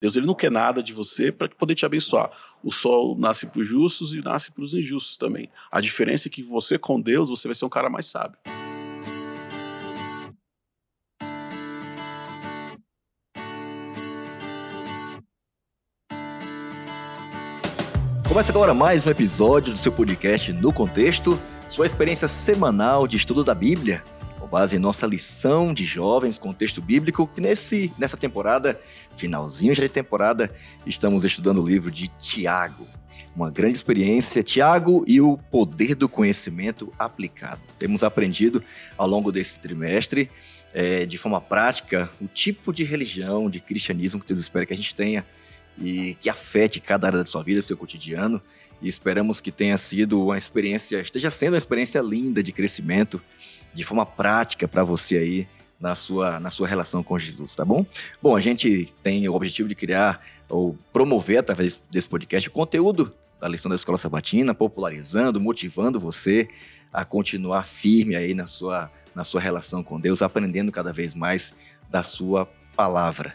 Deus ele não quer nada de você para poder te abençoar. O sol nasce para os justos e nasce para os injustos também. A diferença é que você com Deus, você vai ser um cara mais sábio. Começa agora mais um episódio do seu podcast No Contexto, sua experiência semanal de estudo da Bíblia base em nossa lição de jovens com texto bíblico, que nesse, nessa temporada, finalzinho já de temporada, estamos estudando o livro de Tiago. Uma grande experiência, Tiago e o poder do conhecimento aplicado. Temos aprendido ao longo desse trimestre, é, de forma prática, o tipo de religião, de cristianismo que Deus espera que a gente tenha e que afete cada área da sua vida, seu cotidiano. E esperamos que tenha sido uma experiência, esteja sendo uma experiência linda de crescimento de forma prática para você aí na sua, na sua relação com Jesus, tá bom? Bom, a gente tem o objetivo de criar ou promover através desse podcast o conteúdo da lição da Escola Sabatina, popularizando, motivando você a continuar firme aí na sua, na sua relação com Deus, aprendendo cada vez mais da sua palavra.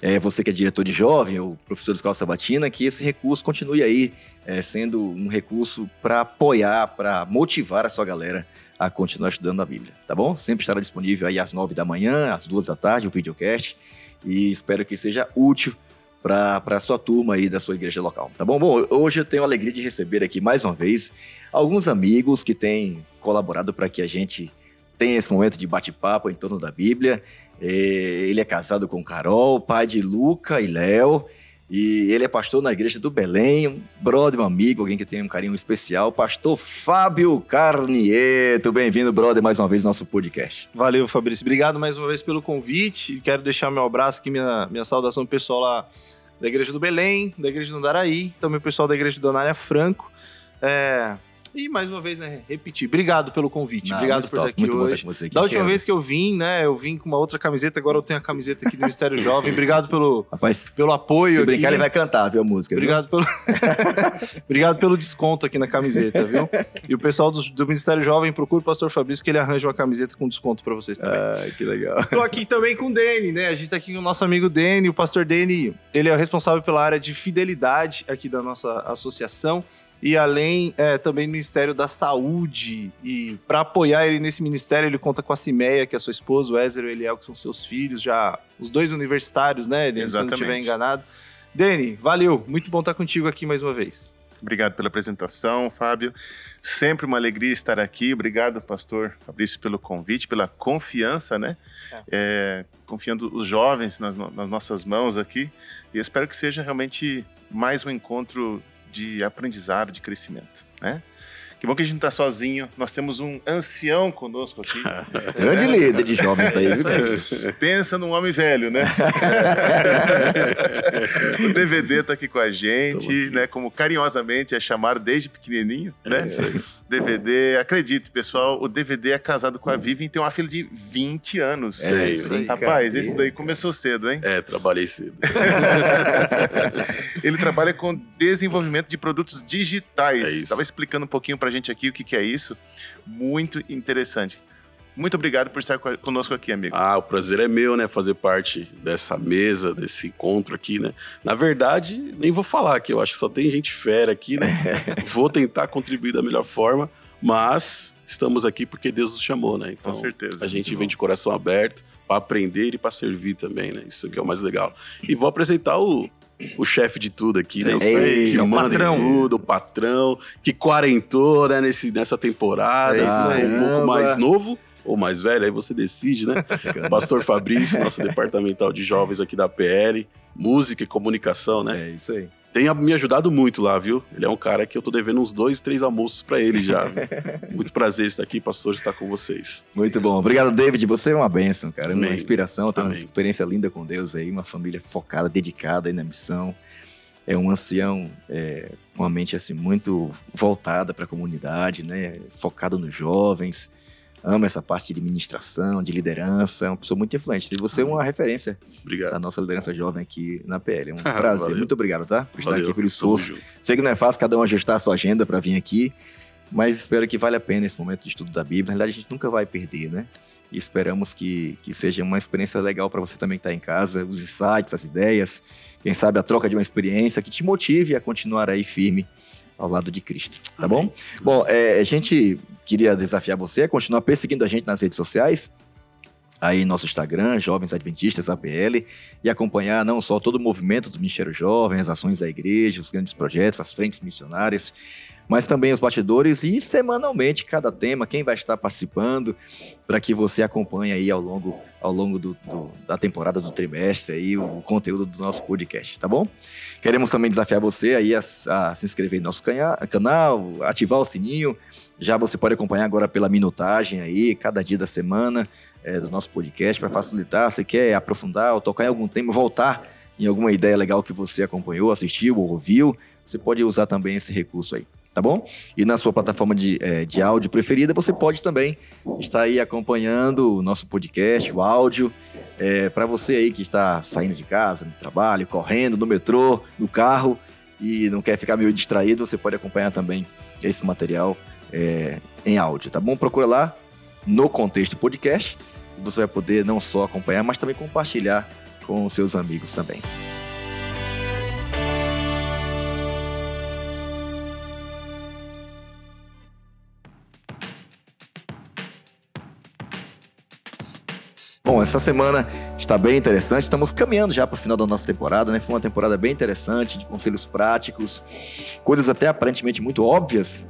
É, você que é diretor de jovem ou professor de escola sabatina, que esse recurso continue aí é, sendo um recurso para apoiar, para motivar a sua galera a continuar estudando a Bíblia, tá bom? Sempre estará disponível aí às nove da manhã, às duas da tarde, o videocast. E espero que seja útil para a sua turma aí da sua igreja local, tá bom? Bom, hoje eu tenho a alegria de receber aqui mais uma vez alguns amigos que têm colaborado para que a gente tenha esse momento de bate-papo em torno da Bíblia. É, ele é casado com Carol, pai de Luca e Léo. E ele é pastor na igreja do Belém, um brother, um amigo, alguém que tem um carinho especial, pastor Fábio Carnieto. Bem-vindo, brother, mais uma vez no nosso podcast. Valeu, Fabrício. Obrigado mais uma vez pelo convite. Quero deixar meu abraço aqui, minha, minha saudação pessoal lá da igreja do Belém, da igreja do Andaraí, também o pessoal da igreja do Anália Franco. É, e mais uma vez, né, repetir. Obrigado pelo convite. Não, obrigado por top, estar aqui muito hoje. Bom estar aqui, da última vez que eu vim, né, eu vim com uma outra camiseta, agora eu tenho a camiseta aqui do Ministério Jovem. Obrigado pelo, Rapaz, pelo apoio. Se brincar, aqui. ele vai cantar, viu, a música. Obrigado pelo, obrigado pelo desconto aqui na camiseta, viu? E o pessoal do, do Ministério Jovem, procura o Pastor Fabrício que ele arranja uma camiseta com desconto para vocês também. Ah, que legal. Tô aqui também com o Dene, né? A gente tá aqui com o nosso amigo Dene, o pastor Dene, ele é o responsável pela área de fidelidade aqui da nossa associação e além é, também do Ministério da Saúde. E para apoiar ele nesse ministério, ele conta com a Cimeia, que é sua esposa, o Ézer e o Eliel, que são seus filhos, já os dois universitários, né, Dani, se não estiver enganado. Dani, valeu, muito bom estar contigo aqui mais uma vez. Obrigado pela apresentação, Fábio. Sempre uma alegria estar aqui. Obrigado, pastor Fabrício, pelo convite, pela confiança, né? É. É, confiando os jovens nas, nas, nossas mãos aqui. E espero que seja realmente mais um encontro de aprendizado, de crescimento, né? Que bom que a gente não está sozinho. Nós temos um ancião conosco aqui. Grande líder de jovens aí, viu? Pensa num homem velho, né? o DVD está aqui com a gente, né? Como carinhosamente é chamado desde pequenininho, né? É DVD, acredite, pessoal, o DVD é casado com a Vivian e tem uma filha de 20 anos. É isso aí. Rapaz, esse daí começou cedo, hein? É, trabalhei cedo. Ele trabalha com desenvolvimento de produtos digitais. Estava é explicando um pouquinho para gente aqui o que, que é isso. Muito interessante. Muito obrigado por estar conosco aqui, amigo. Ah, o prazer é meu, né? Fazer parte dessa mesa, desse encontro aqui, né? Na verdade, nem vou falar que eu acho que só tem gente fera aqui, né? vou tentar contribuir da melhor forma, mas estamos aqui porque Deus nos chamou, né? Então, Com certeza. A gente vem de coração aberto para aprender e para servir também, né? Isso que é o mais legal. E vou apresentar o o chefe de tudo aqui, né? É, que é o manda patrão. tudo, o patrão, que quarentou, né, nesse, nessa temporada. É isso aí. Um pouco mais novo ou mais velho, aí você decide, né? Pastor Fabrício, nosso departamental de jovens aqui da PL, música e comunicação, né? É isso aí tem me ajudado muito lá, viu? Ele é um cara que eu tô devendo uns dois, três almoços para ele já. muito prazer estar aqui, pastor, estar com vocês. Muito bom. Obrigado, David. Você é uma bênção, cara. Amém. Uma inspiração, tem uma experiência linda com Deus aí, uma família focada, dedicada aí na missão. É um ancião é, com uma mente assim muito voltada para a comunidade, né? Focado nos jovens ama essa parte de administração, de liderança, é uma pessoa muito influente. E você é uma referência obrigado. da nossa liderança jovem aqui na PL. É um prazer. muito obrigado, tá? Por estar Valeu. aqui, pelo esforço. Sei que não é fácil cada um ajustar a sua agenda para vir aqui, mas espero que vale a pena esse momento de estudo da Bíblia. Na realidade, a gente nunca vai perder, né? e esperamos que, que seja uma experiência legal para você também que está em casa, os insights, as ideias, quem sabe a troca de uma experiência que te motive a continuar aí firme ao lado de Cristo, tá Amém. bom? Bom, é, a gente queria desafiar você a continuar perseguindo a gente nas redes sociais, aí nosso Instagram, Jovens Adventistas APL, e acompanhar não só todo o movimento do Ministério Jovem, as ações da igreja, os grandes projetos, as frentes missionárias, mas também os bastidores e semanalmente cada tema, quem vai estar participando, para que você acompanhe aí ao longo, ao longo do, do, da temporada do trimestre aí o conteúdo do nosso podcast, tá bom? Queremos também desafiar você aí a, a se inscrever no nosso canal, ativar o sininho. Já você pode acompanhar agora pela minutagem aí, cada dia da semana é, do nosso podcast para facilitar. Você quer aprofundar ou tocar em algum tema, voltar em alguma ideia legal que você acompanhou, assistiu ou ouviu, você pode usar também esse recurso aí tá bom? E na sua plataforma de, é, de áudio preferida, você pode também estar aí acompanhando o nosso podcast, o áudio, é, para você aí que está saindo de casa, no trabalho, correndo, no metrô, no carro e não quer ficar meio distraído, você pode acompanhar também esse material é, em áudio, tá bom? Procura lá no Contexto Podcast você vai poder não só acompanhar, mas também compartilhar com seus amigos também. Bom, essa semana está bem interessante. Estamos caminhando já para o final da nossa temporada, né? Foi uma temporada bem interessante, de conselhos práticos, coisas até aparentemente muito óbvias,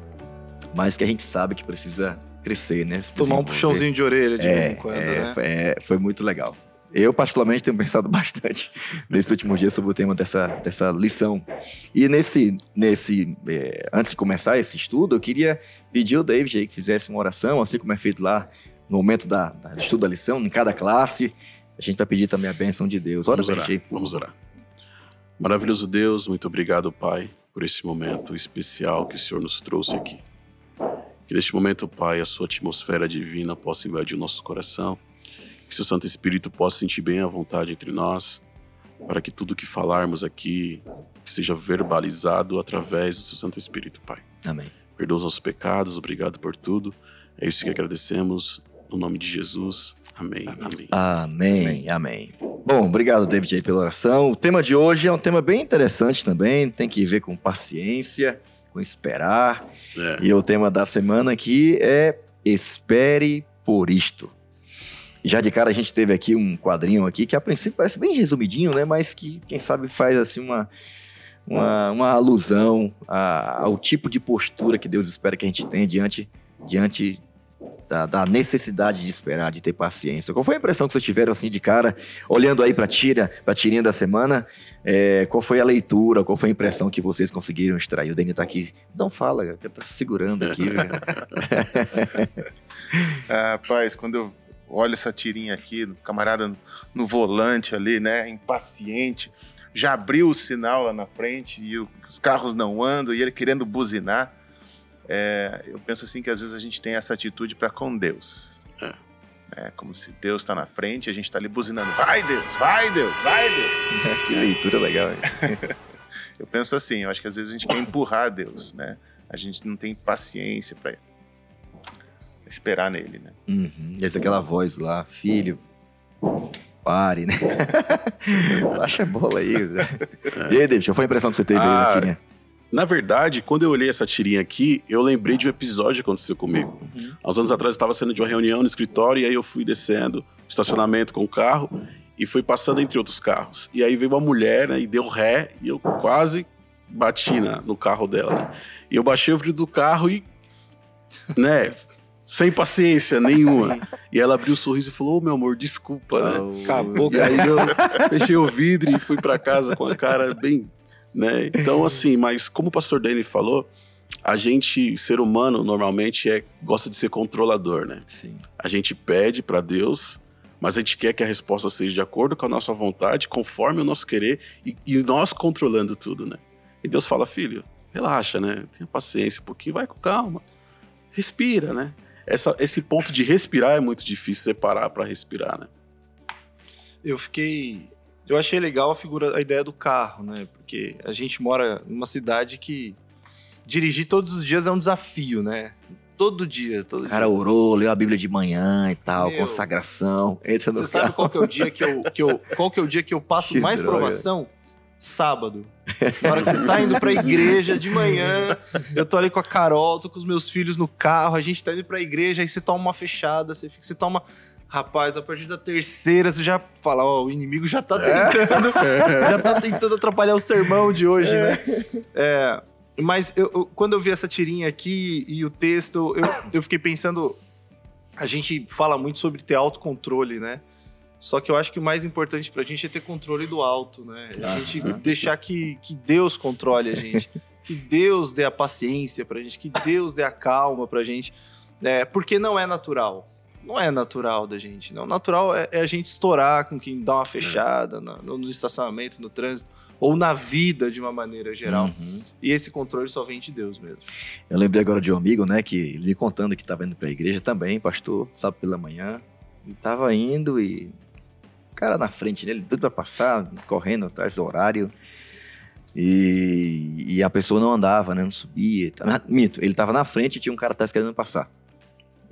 mas que a gente sabe que precisa crescer, né? Tomar um puxãozinho de orelha de é, vez em quando, é, né? É, foi muito legal. Eu, particularmente, tenho pensado bastante nesses últimos dias sobre o tema dessa, dessa lição. E nesse, nesse é, antes de começar esse estudo, eu queria pedir ao David aí que fizesse uma oração, assim como é feito lá no momento da, da estudo da lição, em cada classe. A gente vai pedir também a bênção de Deus. Vamos orar. Vamos orar. Maravilhoso Deus, muito obrigado, Pai, por esse momento especial que o Senhor nos trouxe aqui. Que neste momento, Pai, a sua atmosfera divina possa invadir o nosso coração. Que seu Santo Espírito possa sentir bem a vontade entre nós, para que tudo que falarmos aqui seja verbalizado através do seu Santo Espírito, Pai. Amém. Perdoa os nossos pecados, obrigado por tudo. É isso que agradecemos no nome de Jesus. Amém. Amém. Amém. Amém. Bom, obrigado, David, aí, pela oração. O tema de hoje é um tema bem interessante também. Tem que ver com paciência, com esperar. É. E o tema da semana aqui é Espere por isto. Já de cara a gente teve aqui um quadrinho aqui que a princípio parece bem resumidinho, né? Mas que quem sabe faz assim uma uma, uma alusão a, ao tipo de postura que Deus espera que a gente tenha diante diante da, da, necessidade de esperar, de ter paciência. Qual foi a impressão que vocês tiveram assim de cara, olhando aí para tira, para tirinha da semana? É, qual foi a leitura? Qual foi a impressão que vocês conseguiram extrair? O Dani está aqui. Não fala, ele tá se segurando aqui. rapaz, quando eu olho essa tirinha aqui, camarada no volante ali, né, impaciente, já abriu o sinal lá na frente e os carros não andam e ele querendo buzinar. É, eu penso assim que às vezes a gente tem essa atitude para com Deus. É. é. como se Deus está na frente e a gente está ali buzinando. Vai Deus, vai Deus, vai Deus. que leitura legal. Hein? eu penso assim, eu acho que às vezes a gente quer empurrar Deus, né? A gente não tem paciência para esperar nele, né? Uhum. E aquela voz lá, filho, pare, né? Baixa a bola aí. Né? E aí, David, qual foi a impressão que você teve ah, aí na filhinha? Na verdade, quando eu olhei essa tirinha aqui, eu lembrei de um episódio que aconteceu comigo. Uhum. Há uns anos atrás eu estava saindo de uma reunião no escritório e aí eu fui descendo estacionamento com o carro e fui passando entre outros carros. E aí veio uma mulher né, e deu ré e eu quase bati na, no carro dela. Né? E eu baixei o vidro do carro e, né, sem paciência nenhuma. E ela abriu o um sorriso e falou: Ô oh, meu amor, desculpa, né? Acabou. E aí eu fechei o vidro e fui para casa com a cara bem né? Então, assim, mas como o pastor Danny falou, a gente, ser humano, normalmente é, gosta de ser controlador, né? Sim. A gente pede para Deus, mas a gente quer que a resposta seja de acordo com a nossa vontade, conforme o nosso querer, e, e nós controlando tudo, né? E Deus fala, filho, relaxa, né? Tenha paciência um pouquinho, vai com calma. Respira, né? Essa, esse ponto de respirar é muito difícil separar para respirar, né? Eu fiquei eu achei legal a figura, a ideia do carro, né? Porque a gente mora numa cidade que dirigir todos os dias é um desafio, né? Todo dia, todo O cara dia. orou, leu a Bíblia de manhã e tal, Meu. consagração. Entra no Você sabe carro. qual que é o dia que eu, que eu, qual que é o dia que eu passo Que mais droga. provação? Sábado. Na hora que você tá indo pra igreja de manhã, eu tô ali com a Carol, tô com os meus filhos no carro, a gente tá indo pra igreja, aí você toma uma fechada, você fica, você toma. Rapaz, a partir da terceira, você já fala, ó, o inimigo já tá tentando, já tá tentando atrapalhar o sermão de hoje, né? É, mas eu- eu- quando eu vi essa tirinha aqui e o texto, eu, eu fiquei pensando. A gente fala muito sobre ter autocontrole, né? Só que eu acho que o mais importante pra gente é ter controle do alto, né? A gente deixar que, que Deus controle a gente. que Deus dê a paciência pra gente, que Deus dê a calma pra gente. É, porque não é natural. Não é natural da gente, não. Natural é, é a gente estourar com quem dá uma fechada no, no estacionamento, no trânsito, ou na vida de uma maneira geral. Uhum. E esse controle só vem de Deus mesmo. Eu lembrei agora de um amigo, né, que ele me contando que estava indo pra igreja também, pastor, sábado pela manhã. E tava indo e. O cara na frente dele, tudo pra passar, correndo atrás do horário. E, e a pessoa não andava, né? Não subia. Mito, ele tava na frente e tinha um cara atrás querendo passar.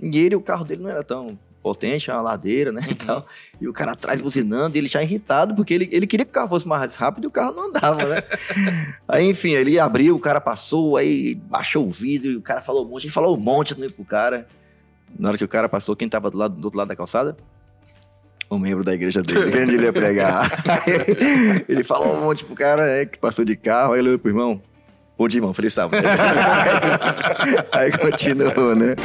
E ele, o carro dele não era tão potente, é uma ladeira, né? E, tal. e o cara atrás buzinando, e ele já irritado, porque ele, ele queria que o carro fosse mais rápido e o carro não andava, né? aí, enfim, ele abriu, o cara passou, aí baixou o vidro, e o cara falou um monte, ele falou um monte também pro cara. Na hora que o cara passou, quem tava do, lado, do outro lado da calçada? Um membro da igreja dele, querendo ele ia pregar. Ele falou um monte pro cara né, que passou de carro, aí ele olhou pro irmão. Bom dia, irmão. Feliz sábado. aí continuou, né?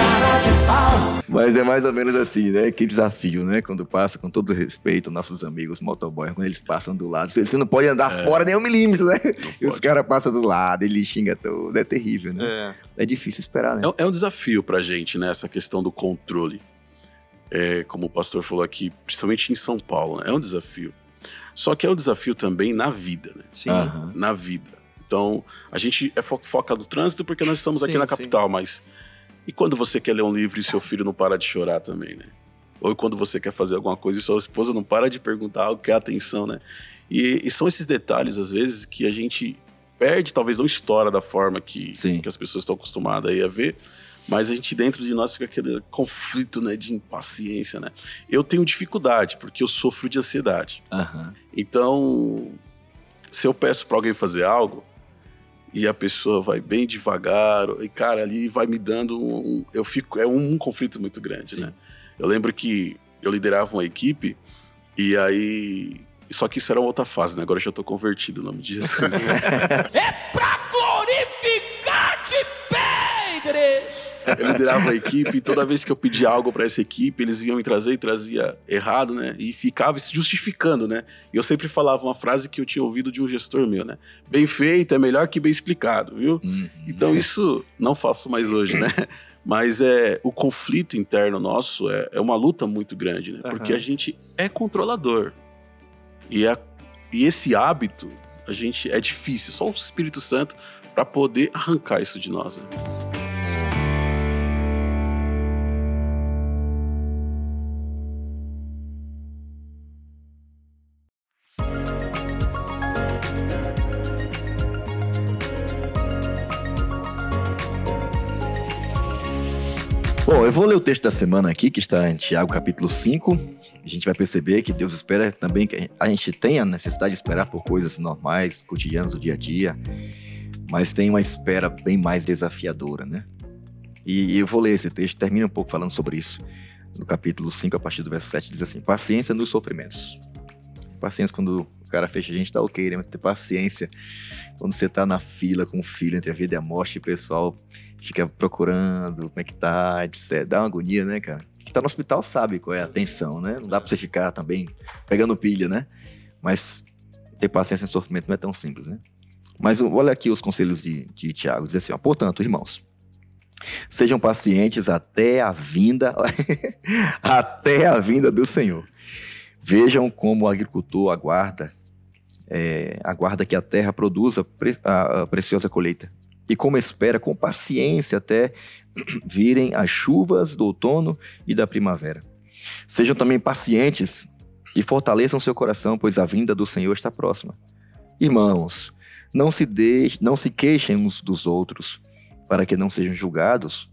Mas é mais ou menos assim, né? Que desafio, né? Quando passa, com todo respeito, nossos amigos motoboys, quando eles passam do lado, você não pode andar fora nem um milímetro, né? E os caras passam do lado, ele xinga todo. É terrível, né? É. É, difícil esperar, né? É, é um desafio pra gente, né? Essa questão do controle. É, como o pastor falou aqui, principalmente em São Paulo, né? é um desafio. Só que é um desafio também na vida, né? Sim. Aham. Na vida. Então, a gente é fo foca do trânsito porque nós estamos aqui Sim, na sim. capital, mas e quando você quer ler um livro e seu filho não para de chorar também, né? Ou quando você quer fazer alguma coisa e sua esposa não para de perguntar algo que é atenção, né? E, e são esses detalhes, às vezes, que a gente perde, talvez não estoura da forma que, Sim. que as pessoas estão acostumadas aí a ver, mas a gente dentro de nós fica aquele conflito, né, de impaciência, né? Eu tenho dificuldade porque eu sofro de ansiedade. Aham. Então, se eu peço para alguém fazer algo e a pessoa vai bem devagar, e cara, ali vai me dando um, um- eu fico é um, conflito muito grande, Sim. né? Eu lembro que eu liderava uma equipe e aí só que isso era uma outra fase, né? Agora eu já tô convertido, em nome de Jesus. né? glorificar-te Eu liderava a equipe e toda vez que eu pedia algo para essa equipe, eles vinham me trazer e trazia errado, né? E ficava se justificando, né? E eu sempre falava uma frase que eu tinha ouvido de um gestor meu, né? Bem feito é melhor que bem explicado, viu? Uhum. Então isso não faço mais hoje, né? Mas é o conflito interno nosso é, é uma luta muito grande, né? Porque Aham. a gente é controlador. E, é, e esse hábito, a gente é difícil, só o Espírito Santo para poder arrancar isso de nós. Né? Eu vou ler o texto da semana aqui, que está em Tiago capítulo 5. A gente vai perceber que Deus espera também que a gente tenha a necessidade de esperar por coisas normais, cotidianas do dia a dia, mas tem uma espera bem mais desafiadora, né? E eu vou ler esse texto, termina um pouco falando sobre isso. No capítulo 5, a partir do verso 7, diz assim: Paciência nos sofrimentos. Paciência quando o cara fecha a gente, tá ok, né? Mas ter paciência quando você tá na fila com o filho entre a vida e a morte, o pessoal fica procurando como é que tá, etc. Dá uma agonia, né, cara? Quem tá no hospital sabe qual é a tensão, né? Não dá pra você ficar também pegando pilha, né? Mas ter paciência em sofrimento não é tão simples, né? Mas olha aqui os conselhos de, de Tiago, diz assim, ó, portanto, irmãos, sejam pacientes até a vinda, até a vinda do Senhor. Vejam como o agricultor aguarda, é, aguarda que a terra produza pre- a- a preciosa colheita e como espera com paciência até virem as chuvas do outono e da primavera. Sejam também pacientes e fortaleçam seu coração, pois a vinda do Senhor está próxima. Irmãos, não se deixe, não se queixem uns dos outros, para que não sejam julgados.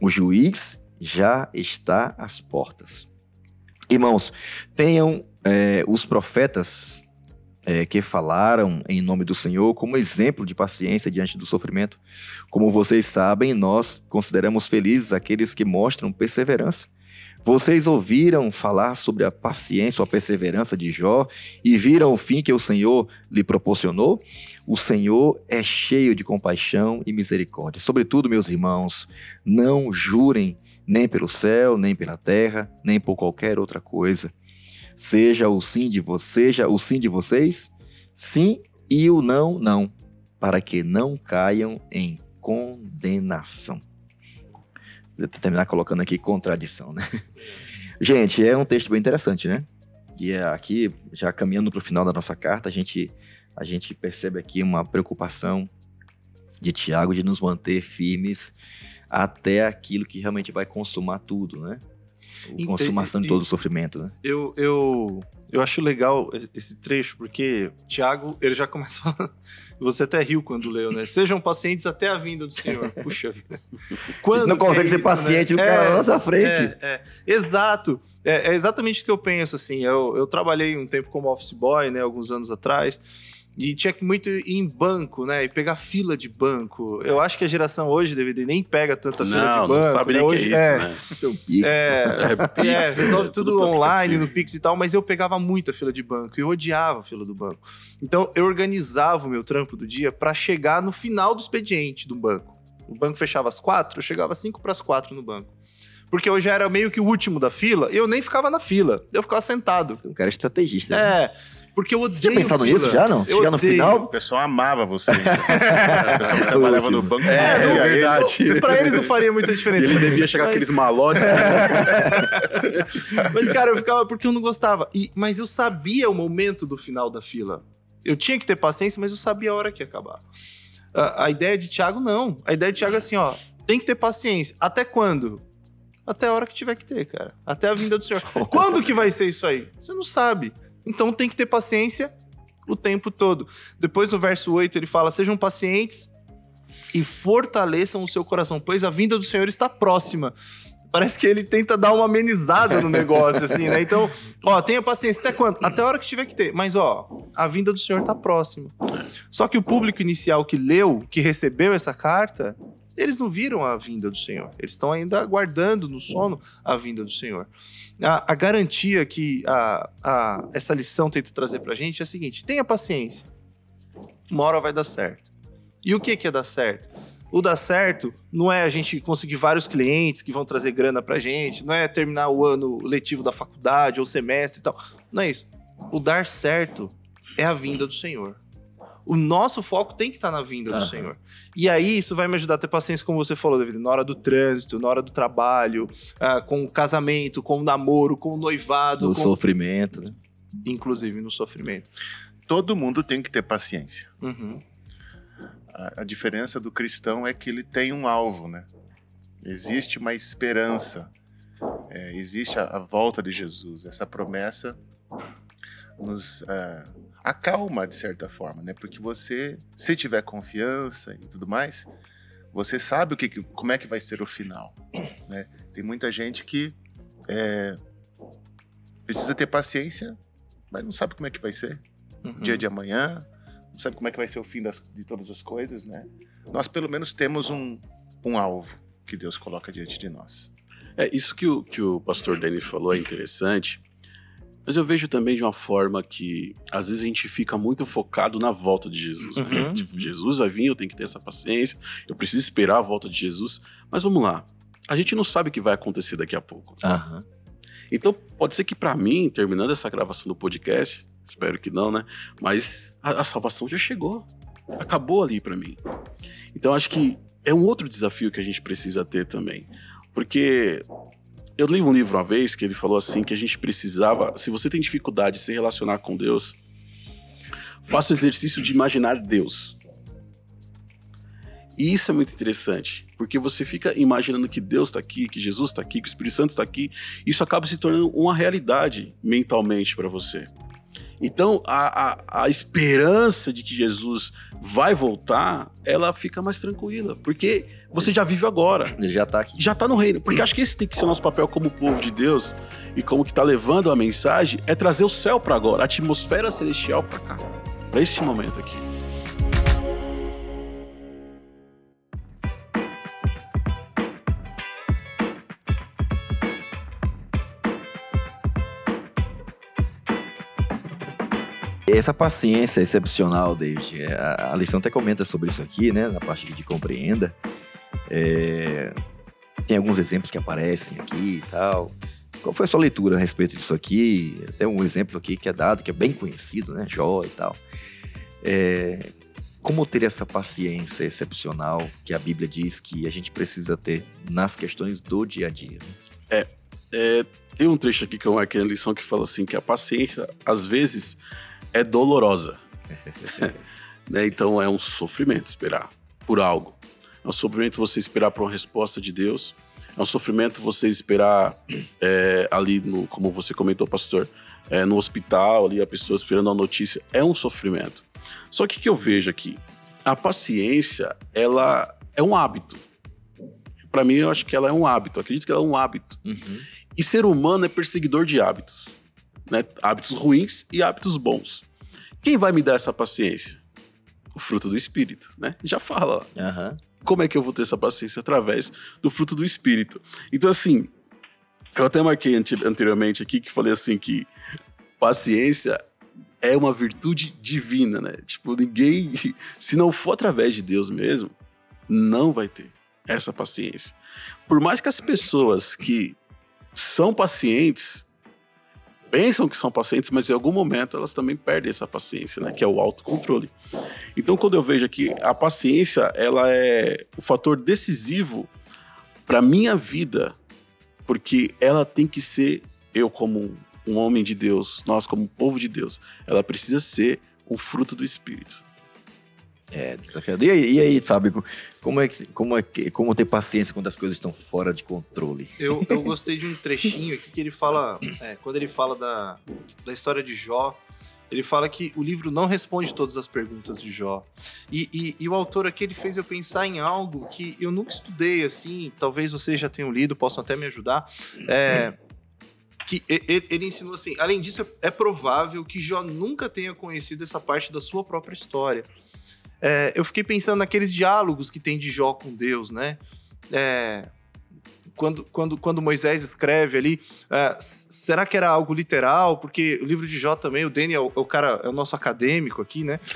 O juiz já está às portas. Irmãos, tenham é, os profetas é, que falaram em nome do Senhor como exemplo de paciência diante do sofrimento. Como vocês sabem, nós consideramos felizes aqueles que mostram perseverança. Vocês ouviram falar sobre a paciência ou a perseverança de Jó e viram o fim que o Senhor lhe proporcionou? O Senhor é cheio de compaixão e misericórdia. Sobretudo, meus irmãos, não jurem nem pelo céu, nem pela terra, nem por qualquer outra coisa. Seja o sim de vocês, seja o sim de vocês, sim e o não, não, para que não caiam em condenação terminar colocando aqui contradição, né? Gente, é um texto bem interessante, né? E é aqui, já caminhando para o final da nossa carta, a gente, a gente percebe aqui uma preocupação de Tiago de nos manter firmes até aquilo que realmente vai consumar tudo, né? A consumação de todo o sofrimento, né? Eu, eu, eu acho legal esse trecho, porque Tiago, ele já começa falando. Você até riu quando leu, né? Sejam pacientes até a vinda do Senhor. Puxa vida. Quando não consegue é ser isso, paciente, né? o cara é, na nossa frente. É, é. Exato. É, é, exatamente o que eu penso, assim. Eu, eu trabalhei um tempo como office boy, né? Alguns anos atrás. E tinha que muito ir em banco, né? E pegar fila de banco. Eu acho que a geração hoje, DVD, nem pega tanta fila não, de banco. Não, sabe né? nem hoje, que é isso, né? Seu Pix. É, é, é, resolve tudo, tudo online, no Pix e tal, mas eu pegava muita fila de banco. Eu odiava a fila do banco. Então, eu organizava o meu trampo do dia para chegar no final do expediente do banco. O banco fechava às quatro, eu chegava às cinco para as quatro no banco. Porque eu já era meio que o último da fila, eu nem ficava na fila, eu ficava sentado. Um cara estrategista. Né? É. Porque eu odeio. Você tinha pensado fila. nisso já, não? Eu Chegar no odeio. final. O pessoal amava você. o pessoal que trabalhava no banco. É, é verdade. Pra eles não faria muita diferença. Ele devia chegar Mas- aqueles malotes. Mas, cara, eu ficava porque eu não gostava. E, mas eu sabia o momento do final da fila. Eu tinha que ter paciência, mas eu sabia a hora que ia acabar. A, a ideia de Thiago, não. A ideia de Thiago é assim, ó. Tem que ter paciência. Até quando? Até a hora que tiver que ter, cara. Até a vinda do Senhor. quando que vai ser isso aí? Você não sabe. Então tem que ter paciência o tempo todo. Depois no verso 8 ele fala: sejam pacientes e fortaleçam o seu coração, pois a vinda do Senhor está próxima. Parece que ele tenta dar uma amenizada no negócio, assim, né? Então, ó, tenha paciência. Até quando? Até a hora que tiver que ter. Mas, ó, a vinda do Senhor tá próxima. Só que o público inicial que leu, que recebeu essa carta, eles não viram a vinda do Senhor. Eles estão ainda aguardando no sono a vinda do Senhor. A, a garantia que a, a, essa lição tenta trazer pra gente é a seguinte: tenha paciência. Uma hora vai dar certo. E o que, que é dar certo? O dar certo não é a gente conseguir vários clientes que vão trazer grana pra gente, não é terminar o ano letivo da faculdade ou semestre e tal. Não é isso. O dar certo é a vinda do Senhor. O nosso foco tem que estar na vinda do Aham. Senhor. E aí, isso vai me ajudar a ter paciência, como você falou, David, na hora do trânsito, na hora do trabalho, ah, com o casamento, com o namoro, com o noivado, Do com... sofrimento, né? inclusive no sofrimento. Todo mundo tem que ter paciência. Uhum. A, a diferença do cristão é que ele tem um alvo, né? Existe uma esperança. É, existe a, a volta de Jesus. Essa promessa nos é, acalma de certa forma, né? Porque você, se tiver confiança e tudo mais, você sabe o que, como é que vai ser o final, né? Tem muita gente que é, precisa ter paciência, mas não sabe como é que vai ser Uhum. dia de amanhã, não sabe como é que vai ser o fim das- de todas as coisas, né? Nós pelo menos temos um, um alvo que Deus coloca diante de nós. É, isso que o, que o pastor Danny falou é interessante, mas eu vejo também de uma forma que às vezes a gente fica muito focado na volta de Jesus. né? Uhum. Tipo, Jesus vai vir, eu tenho que ter essa paciência, eu preciso esperar a volta de Jesus. Mas vamos lá, a gente não sabe o que vai acontecer daqui a pouco. Aham. Então pode ser que pra mim, terminando essa gravação do podcast, espero que não, né? Mas a, a salvação já chegou, acabou ali pra mim. Então acho que é um outro desafio que a gente precisa ter também, porque eu li um livro uma vez que ele falou assim que a gente precisava, se você tem dificuldade de se relacionar com Deus, faça o exercício de imaginar Deus. E isso é muito interessante, porque você fica imaginando que Deus está aqui, que Jesus está aqui, que o Espírito Santo está aqui, isso acaba se tornando uma realidade mentalmente para você. Então, a, a, a esperança de que Jesus vai voltar, ela fica mais tranquila, porque você já vive agora. Ele já tá aqui. Já tá no reino. Porque acho que esse tem que ser o nosso papel como povo de Deus e como que tá levando a mensagem, é trazer o céu para agora, a atmosfera celestial para cá, para esse momento aqui. Essa paciência excepcional, David, é, a, lição até comenta sobre isso aqui, né? Na parte de compreenda. É, tem alguns exemplos que aparecem aqui e tal. Qual foi a sua leitura a respeito disso aqui? Tem um exemplo aqui que é dado, que é bem conhecido, né? Jó e tal. É, como ter essa paciência excepcional que a Bíblia diz que a gente precisa ter nas questões do dia a dia? Né? É, tem um trecho aqui que eu marquei na lição que fala assim que a paciência, às vezes, é dolorosa. né? Então é um sofrimento esperar por algo. É um sofrimento você esperar por uma resposta de Deus. É um sofrimento você esperar é, ali, no, como você comentou, pastor, é, no hospital, ali a pessoa esperando a notícia. É um sofrimento. Só que o que eu vejo aqui? A paciência, ela é um hábito. Para mim, eu acho que ela é um hábito. Acredito que ela é um hábito. Uhum. E ser humano é perseguidor de hábitos né? Hábitos ruins e hábitos bons. Quem vai me dar essa paciência? O fruto do Espírito, né? Já fala. Uhum. Como é que eu vou ter essa paciência? Através do fruto do Espírito. Então, assim, eu até marquei anteriormente aqui que falei assim que paciência é uma virtude divina, né? Tipo, ninguém, se não for através de Deus mesmo, não vai ter essa paciência. Por mais que as pessoas que são pacientes, pensam que são pacientes, mas em algum momento elas também perdem essa paciência, né? Que é o autocontrole. Então, quando eu vejo aqui a paciência, ela é o fator decisivo para minha vida, porque ela tem que ser eu como um homem de Deus, nós como povo de Deus, ela precisa ser um fruto do Espírito. É, desafiador. E aí, e aí, Fábio, como é, que, como é que, como ter paciência quando as coisas estão fora de controle? Eu, eu gostei de um trechinho aqui que ele fala, é, quando ele fala da, da história de Jó, ele fala que o livro não responde todas as perguntas de Jó. E, e, e, o autor aqui ele fez eu pensar em algo que eu nunca estudei, assim, talvez vocês já tenham lido, possam até me ajudar. É, que ele, ele, ensinou assim: além disso, é provável que Jó nunca tenha conhecido essa parte da sua própria história é, eu fiquei pensando naqueles diálogos que tem de Jó com Deus, né? É, quando, quando, quando Moisés escreve ali, é, será que era algo literal? Porque o livro de Jó também, o Daniel é o cara, é o nosso acadêmico aqui, né?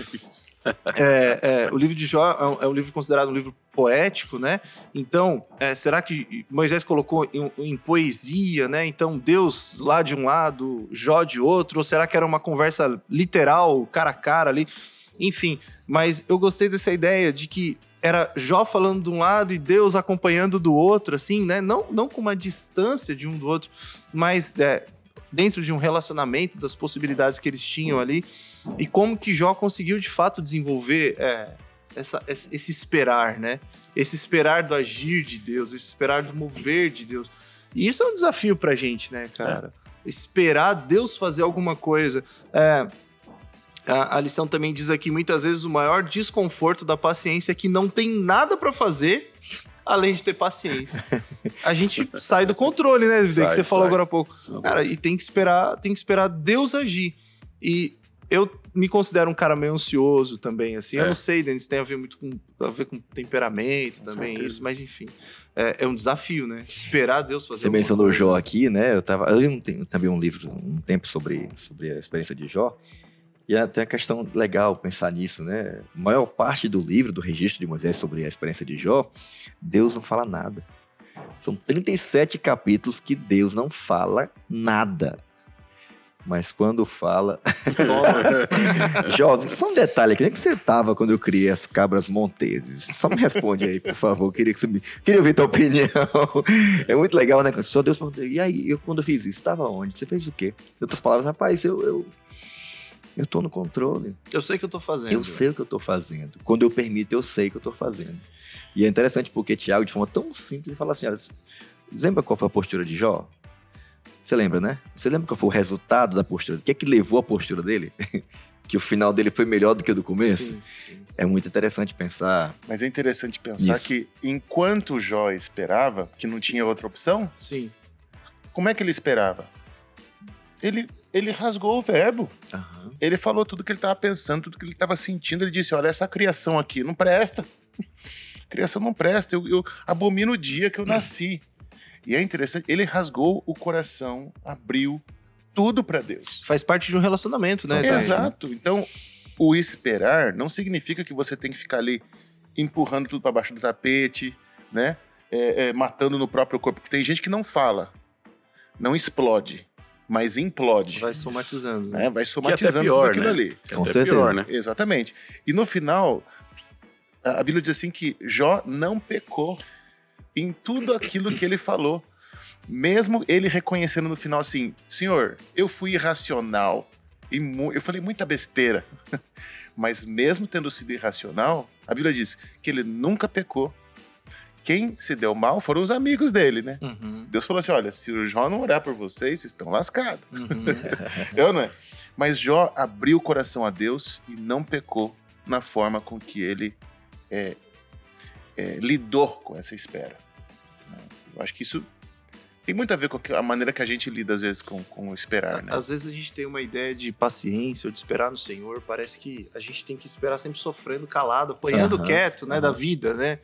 É, é, o livro de Jó é um, é um, livro considerado um livro poético, né? Então, é, será que Moisés colocou em, em, poesia, né? Então, Deus lá de um lado, Jó de outro? Ou será que era uma conversa literal, cara a cara ali? Enfim, mas eu gostei dessa ideia de que era Jó falando de um lado e Deus acompanhando do outro, assim, né? Não, não com uma distância de um do outro, mas é, dentro de um relacionamento, das possibilidades que eles tinham ali. E como que Jó conseguiu de fato desenvolver é, essa, esse esperar, né? Esse esperar do agir de Deus, esse esperar do mover de Deus. E isso é um desafio pra gente, né, cara? É. Esperar Deus fazer alguma coisa. É, a, a, lição também diz aqui muitas vezes o maior desconforto da paciência é que não tem nada para fazer além de ter paciência. A gente sai do controle, né, Sai, que você falou agora há pouco. Cara, e tem que esperar, tem que esperar Deus agir. E eu me considero um cara meio ansioso também, assim. É. Eu não sei, Denis, tem a ver muito com, a ver com temperamento também, isso, mas enfim. É, é, um desafio, né? Esperar Deus fazer Você mencionou o Jó aqui, né? Eu tava. Eu li um, também um livro, um tempo sobre, sobre a experiência de Jó. E é até a questão legal pensar nisso, né? A maior parte do livro, do registro de Moisés sobre a experiência de Jó, Deus não fala nada. São 37 capítulos que Deus não fala nada. Mas quando fala. Jó, só um detalhe aqui. Onde é que você estava quando eu criei as cabras monteses? Só me responde aí, por favor. Queria, que você me... Queria ouvir tua opinião. É muito legal, né? Só Deus perguntou. E aí, eu, quando eu fiz isso, estava onde? Você fez o quê? Em outras palavras, rapaz, eu, eu eu estou no controle. Eu sei o que eu estou fazendo. Eu sei o que eu estou fazendo. Quando eu permito, eu sei o que eu estou fazendo. E é interessante porque Tiago, de forma tão simples, fala assim: olha, lembra qual foi a postura de Jó? Você lembra, né? Você lembra qual foi o resultado da postura? O que é que levou a postura dele? que o final dele foi melhor do que o do começo? Sim, sim. É muito interessante pensar. Mas é interessante pensar Isso. que enquanto Jó esperava, que não tinha outra opção, Sim. como é que ele esperava? Ele, ele rasgou o verbo. Aham. Ele falou tudo que ele estava pensando, tudo que ele estava sentindo. Ele disse: Olha, essa criação aqui não presta. criação não presta. Eu, eu abomino o dia que eu nasci. E é interessante, ele rasgou o coração, abriu tudo para Deus. Faz parte de um relacionamento, né? Dani? Exato. Então, o esperar não significa que você tem que ficar ali empurrando tudo para baixo do tapete, né? É, é, matando no próprio corpo. Porque tem gente que não fala, não explode, mas implode. Vai somatizando. né? né? Vai Que é somatizando pior, tudo aquilo né? ali. É Com certeza. pior, né? Exatamente. E no final, a Bíblia diz assim que Jó não pecou em tudo aquilo que ele falou. Mesmo ele reconhecendo no final assim, Senhor, eu fui irracional e eu falei muita besteira. Mas mesmo tendo sido irracional, a Bíblia diz que ele nunca pecou. Quem se deu mal foram os amigos dele, né? Uhum, Deus falou assim: olha, se o Jó não orar por vocês, vocês estão lascados. uhum. Eu não é? Mas Jó abriu o coração a Deus e não pecou na forma com que ele é, é, lidou com essa espera. Eu acho que isso tem muito a ver com a maneira que a gente lida, às vezes, com, com esperar, né? Às vezes a gente tem uma ideia de paciência ou de esperar no Senhor. Parece que a gente tem que esperar sempre sofrendo, calado, apanhando Aham, quieto, né, da aham. vida, né?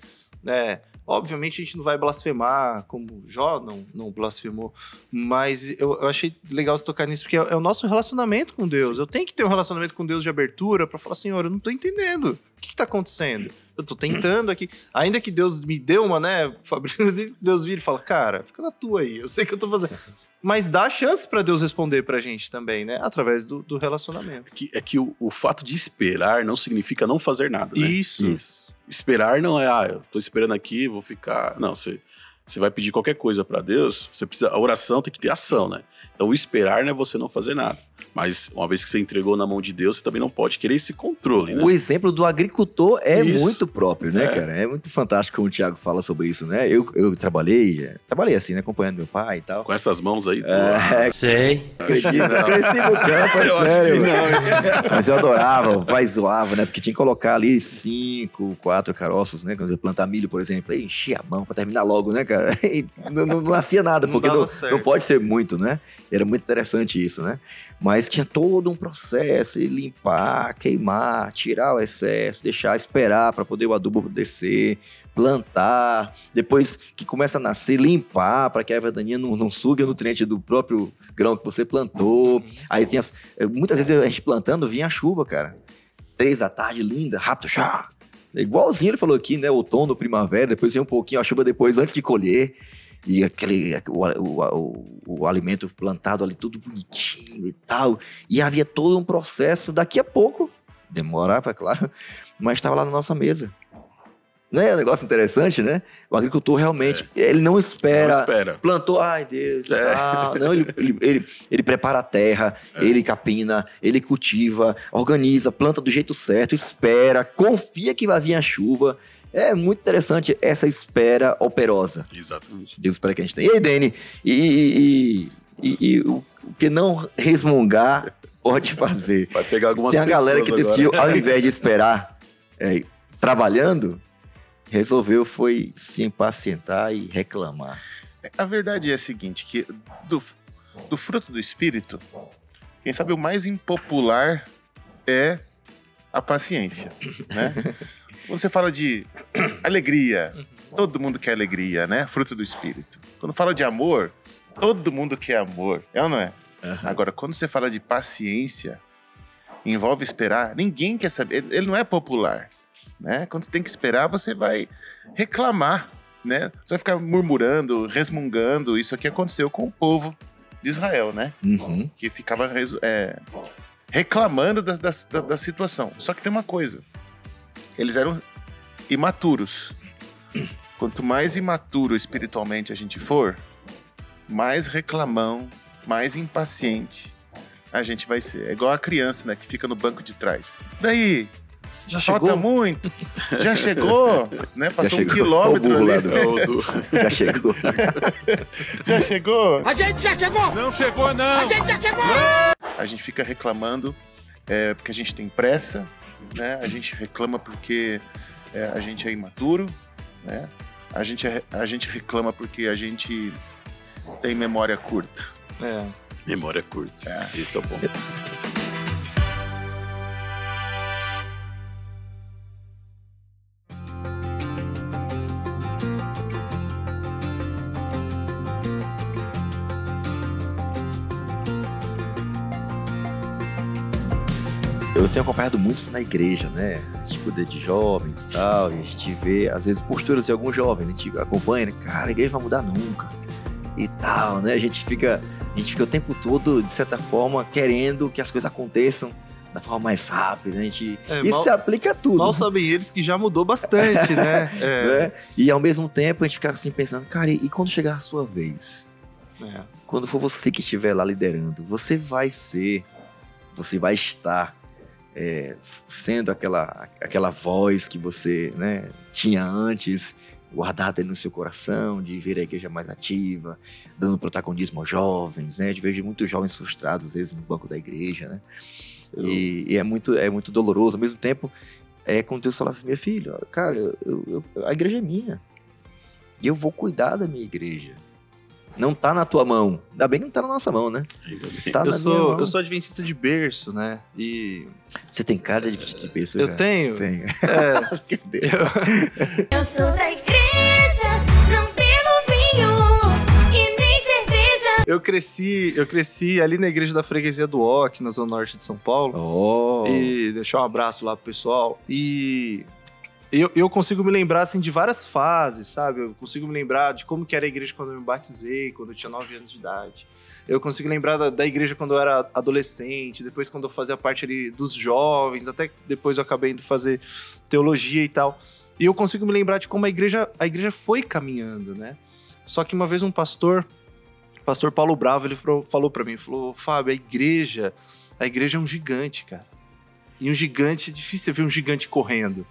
É, obviamente a gente não vai blasfemar, como Jó não, não blasfemou, mas eu, eu achei legal você tocar nisso, porque é, é o nosso relacionamento com Deus. Eu tenho que ter um relacionamento com Deus de abertura para falar, Senhor, eu não tô entendendo. O que, que tá acontecendo? Eu tô tentando aqui. Ainda que Deus me deu uma, né, Fabrício, Deus vira e fala, cara, fica na tua aí, eu sei o que eu tô fazendo. Mas dá chance para Deus responder pra gente também, né? Através do, do relacionamento. Que- é que o, o fato de esperar não significa não fazer nada, né? Isso. Isso. Esperar não é, ah, eu tô esperando aqui, vou ficar. Não, você, você vai pedir qualquer coisa pra Deus, você precisa. A oração tem que ter ação, né? Então o esperar não é você não fazer nada. Mas uma vez que você entregou na mão de Deus, você também não pode querer esse controle, né? O exemplo do agricultor é Isso. muito próprio, né, É. cara? É muito fantástico como o Thiago fala sobre isso, né? Eu, eu trabalhei, é, trabalhei assim, né? Acompanhando meu pai e tal. Com essas mãos aí. É, Sei. acredito, eu cresci no campo, é Eu acho sério. que mano. Mas eu adorava, o pai zoava, né? Porque tinha que colocar ali cinco, quatro caroços, né? Quando eu ia plantar milho, por exemplo, aí enchia a mão pra terminar logo, né, cara? E não, não- não nascia nada, Não porque não, não pode ser muito, né? Era muito interessante isso, né? Mas tinha todo um processo, limpar, queimar, tirar o excesso, deixar esperar para poder o adubo descer, plantar, depois que começa a nascer, limpar para que a erva daninha não, não suga o nutriente do próprio grão que você plantou. Aí tinha, eh, muitas vezes a gente plantando, vinha a chuva, cara. Três da tarde, linda, rápido, já. Igualzinho ele falou aqui, né? Outono, primavera, depois vinha um pouquinho a chuva depois, antes de colher. E aquele, o, o, o, o alimento plantado ali, tudo bonitinho e tal. E havia todo um processo. Daqui a pouco, demorava, é claro, mas estava lá na nossa mesa. Não é um negócio interessante, né? O agricultor realmente, ele não espera. Não espera. Plantou, ai Deus, É. tal. não, ele, ele, ele, ele prepara a terra, ele capina, ele cultiva, organiza, planta do jeito certo, espera, confia que vai vir a chuva. É muito interessante essa espera operosa. Exatamente. Deus espera que a gente tenha. E aí, Dani, e, e, e, e o que não resmungar pode fazer? Vai pegar algumas Tem a galera que decidiu, agora. ao invés de esperar é, trabalhando, resolveu foi se impacientar e reclamar. A verdade é a seguinte, que do, do fruto do Espírito, quem sabe o mais impopular é a paciência, né? Quando você fala de alegria, todo mundo quer alegria, né? Fruto do Espírito. Quando fala de amor, todo mundo quer amor, é ou não é? Agora, quando você fala de paciência, envolve esperar, ninguém quer saber, ele não é popular, né? Quando você tem que esperar, você vai reclamar, né? Você vai ficar murmurando, resmungando, isso aqui aconteceu com o povo de Israel, né? Uhum. que ficava é, reclamando da, da, da- da situação. Só que tem uma coisa: eles eram imaturos. Quanto mais imaturo espiritualmente a gente for, mais reclamão, mais impaciente a gente vai ser. É igual a criança, né, que fica no banco de trás. Daí, Já Falta muito. Já chegou, né? Passou um quilômetro Já chegou. Já chegou. A gente já chegou! Não chegou, não! A gente já chegou! A gente fica reclamando é, porque a gente tem pressa, né? A gente reclama porque é, a gente é imaturo, né? A gente, é- a gente reclama porque a gente tem memória curta. É. Memória curta. É o bom. Eu tenho acompanhado muito isso na igreja, né? Cuida de jovens e tal, e a gente vê, às vezes, posturas de alguns jovens, a gente acompanha, né? Cara, a igreja vai mudar nunca. E tal, né? A gente fica, a gente fica o tempo todo, de certa forma, querendo que as coisas aconteçam da forma mais rápida. A gente, É, isso mal- se aplica a tudo. Mal sabem eles que já mudou bastante, né? É. né? E ao mesmo tempo a gente fica assim pensando, cara, e quando chegar a sua vez? É. Quando for você que estiver lá liderando, você vai ser, você vai estar é, sendo aquela, aquela voz que você né, tinha antes, guardada no seu coração, de ver a igreja mais ativa, dando protagonismo aos jovens, né? De vejo muitos jovens frustrados, às vezes, no banco da igreja, né? E, e é, muito, é muito doloroso. Ao mesmo tempo, é como Deus fala assim, minha filha, ó, cara, eu- eu- eu- a igreja é minha. E eu vou cuidar da minha igreja. Não tá na tua mão. Ainda bem que não tá na nossa mão, né? Tá Eu na minha sou, mão. eu sou adventista de berço, né? E Você tem cara de de pessoa. eu tenho. Tem. é, Cadê? Eu sou da igreja, não bebo vinho e nem cerveja. eu cresci, eu cresci ali na igreja da freguesia do Oc, na zona norte de São Paulo. Oh. E deixar um abraço lá pro pessoal. E eu, eu consigo me lembrar, assim, de várias fases, sabe? Eu consigo me lembrar de como que era a igreja quando eu me batizei, quando eu tinha 9 anos de idade. Eu consigo lembrar da, da igreja quando eu era adolescente, depois quando eu fazia parte ali dos jovens, até depois eu acabei indo fazer teologia e tal. E eu consigo me lembrar de como a igreja, a igreja foi caminhando, né? Só que uma vez um pastor, pastor Paulo Bravo, ele falou, para mim, falou, Fábio, a igreja, a igreja é um gigante, cara. E um gigante, é difícil ver um gigante correndo.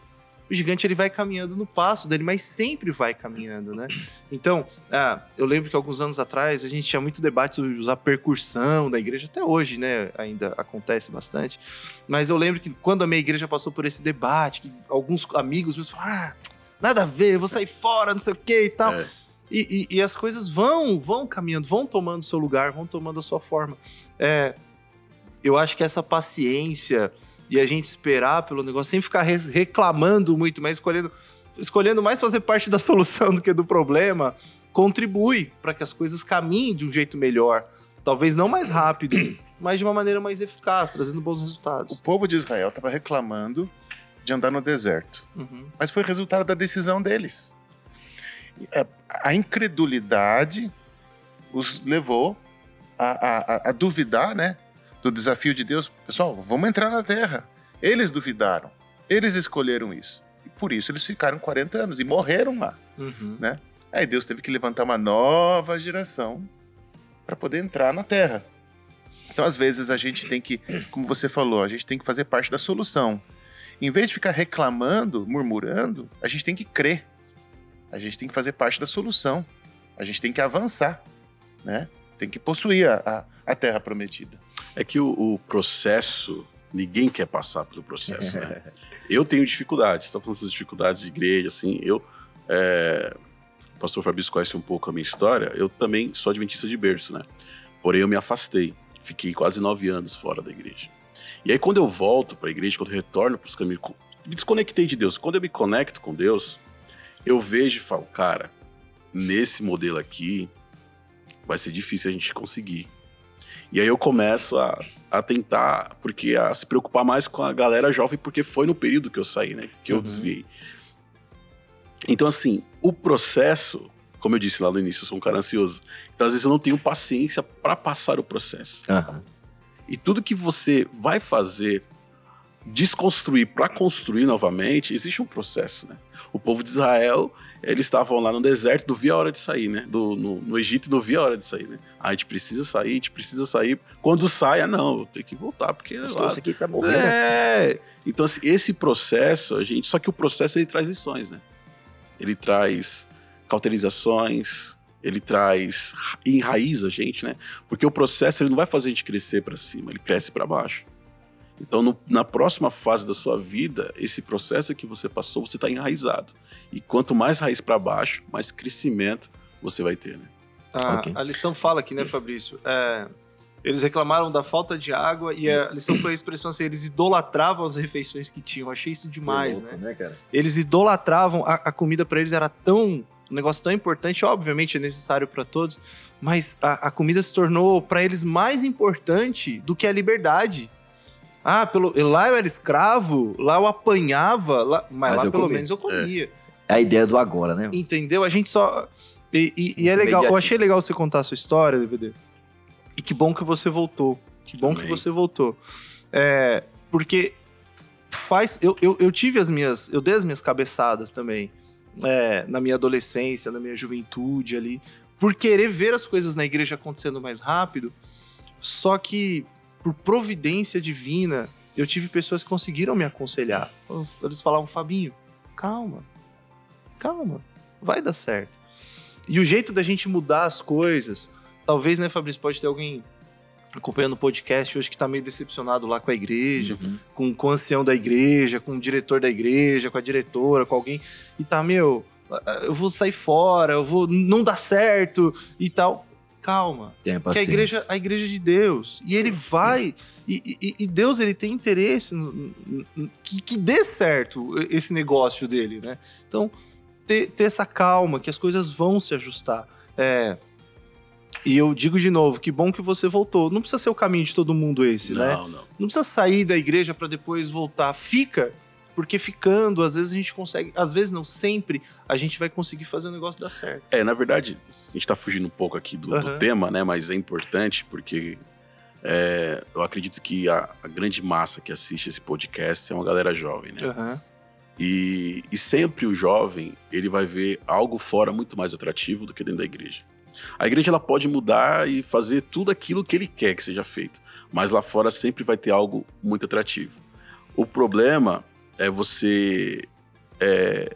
O gigante ele vai caminhando no passo dele, mas sempre vai caminhando, né? Então, ah, eu lembro que alguns anos atrás a gente tinha muito debate sobre usar percussão da igreja, até hoje, né? Ainda acontece bastante. Mas eu lembro que quando a minha igreja passou por esse debate, que alguns amigos meus falaram: ah, nada a ver, eu vou sair fora, não sei o que e tal. É. E, e- e as coisas vão, vão caminhando, vão tomando seu lugar, vão tomando a sua forma. É, eu acho que essa paciência e a gente esperar pelo negócio, sem ficar reclamando muito, mas escolhendo, escolhendo mais fazer parte da solução do que do problema, contribui para que as coisas caminhem de um jeito melhor. Talvez não mais rápido, mas de uma maneira mais eficaz, trazendo bons O resultados. povo de Israel estava reclamando de andar no deserto, Uhum. mas foi resultado da decisão deles. É, A incredulidade os levou a- a- a duvidar, né, do desafio de Deus. Pessoal, vamos entrar na Terra. Eles duvidaram, eles escolheram isso. E por isso eles ficaram 40 anos e morreram lá. Uhum. Aí Deus teve que levantar uma nova geração para poder entrar na Terra. Então, às vezes, a gente tem que, como você falou, a gente tem que fazer parte da solução. Em vez de ficar reclamando, murmurando, a gente tem que crer. A gente tem que fazer parte da solução. A gente tem que avançar, né? Tem que possuir a, a, a Terra Prometida. É que o, o processo, ninguém quer passar pelo processo, né? Eu tenho dificuldades, tá falando dessas dificuldades de igreja, assim, eu... é, o pastor Fabrício conhece um pouco a minha história, eu também sou adventista de berço, né? Porém, eu me afastei, fiquei quase nove anos fora da igreja. E aí, quando eu volto para a igreja, quando eu retorno para os caminhos, me desconectei de Deus. Quando eu me conecto com Deus, eu vejo e falo, cara, nesse modelo aqui, vai ser difícil a gente conseguir. E aí eu começo a, a tentar, porque a se preocupar mais com a galera jovem, porque foi no período que eu saí, né? Que eu Uhum. desviei. Então, assim, o processo, como eu disse lá no início, eu sou um cara ansioso. Então, às vezes, eu não tenho paciência para passar o processo. Aham. E tudo que você vai fazer desconstruir para construir novamente, existe um processo, né? O povo de Israel, eles estavam lá no deserto, não via a hora de sair, né? Do, no, no Egito não via a hora de sair, né? Ah, a gente precisa sair, a gente precisa sair. Quando sai, ah, não, tem que voltar, porque Eu lá, estou aqui pra morrer. né? é. Então, assim, esse processo, a gente. Só que o processo ele traz lições, né? Ele traz cauterizações, ele traz. enraiza a gente, né? Porque o processo ele não vai fazer a gente crescer para cima, ele cresce para baixo. Então, no- na próxima fase da sua vida, esse processo que você passou, você está enraizado. E quanto mais raiz para baixo, mais crescimento você vai ter, né? A, Ok. a lição fala aqui, né, Fabrício? É, eles reclamaram da falta de água e a lição foi a expressão assim: eles idolatravam as refeições que tinham. Achei isso demais, Louco, né? cara? Eles idolatravam, a, a comida pra eles era tão. Um negócio tão importante, obviamente é necessário pra todos, mas a, a comida se tornou pra eles mais importante do que a liberdade. Ah, pelo, lá eu era escravo, lá eu apanhava, lá- mas, Mas lá pelo comia. menos eu comia. É a ideia do agora, né? Entendeu? A gente só. E, e- e é legal, eu achei legal você contar a sua história, DVD. E que bom que você voltou. Que bom que você voltou. É, porque faz. Eu, eu, eu tive as minhas. Eu dei as minhas cabeçadas também. é, na minha adolescência, na minha juventude ali. Por querer ver as coisas na igreja acontecendo mais rápido. Só que, por providência divina, eu tive pessoas que conseguiram me aconselhar. Eles falavam, Fabinho, calma, calma, vai dar certo. E o jeito da gente mudar as coisas, talvez, né, Fabrício, pode ter alguém acompanhando o podcast hoje que tá meio decepcionado lá com a igreja, Uhum. com, com o ancião da igreja, com o diretor da igreja, com a diretora, com alguém, e tá, meu, eu vou sair fora, eu vou, não dá certo e tal. Calma, Tenha que a igreja, a igreja de Deus. E ele vai. E, e- e Deus ele tem interesse no- no- que, que dê certo esse negócio dele, né? Então, ter, ter essa calma, que as coisas vão se ajustar. É, e eu digo de novo, que bom que você voltou. Não precisa ser o caminho de todo mundo esse, né? Não, não. Não precisa sair da igreja para depois voltar. Fica, porque ficando, às vezes a gente consegue, às vezes não sempre, a gente vai conseguir fazer o negócio dar certo. É, na verdade, a gente tá fugindo um pouco aqui do, do Aham. tema, né? Mas é importante porque é, eu acredito que a, a grande massa que assiste esse podcast é uma galera jovem, né? Aham. E, e sempre o jovem, ele vai ver algo fora muito mais atrativo do que dentro da igreja. A igreja ela pode mudar e fazer tudo aquilo que ele quer que seja feito, mas lá fora sempre vai ter algo muito atrativo. O problema é você é,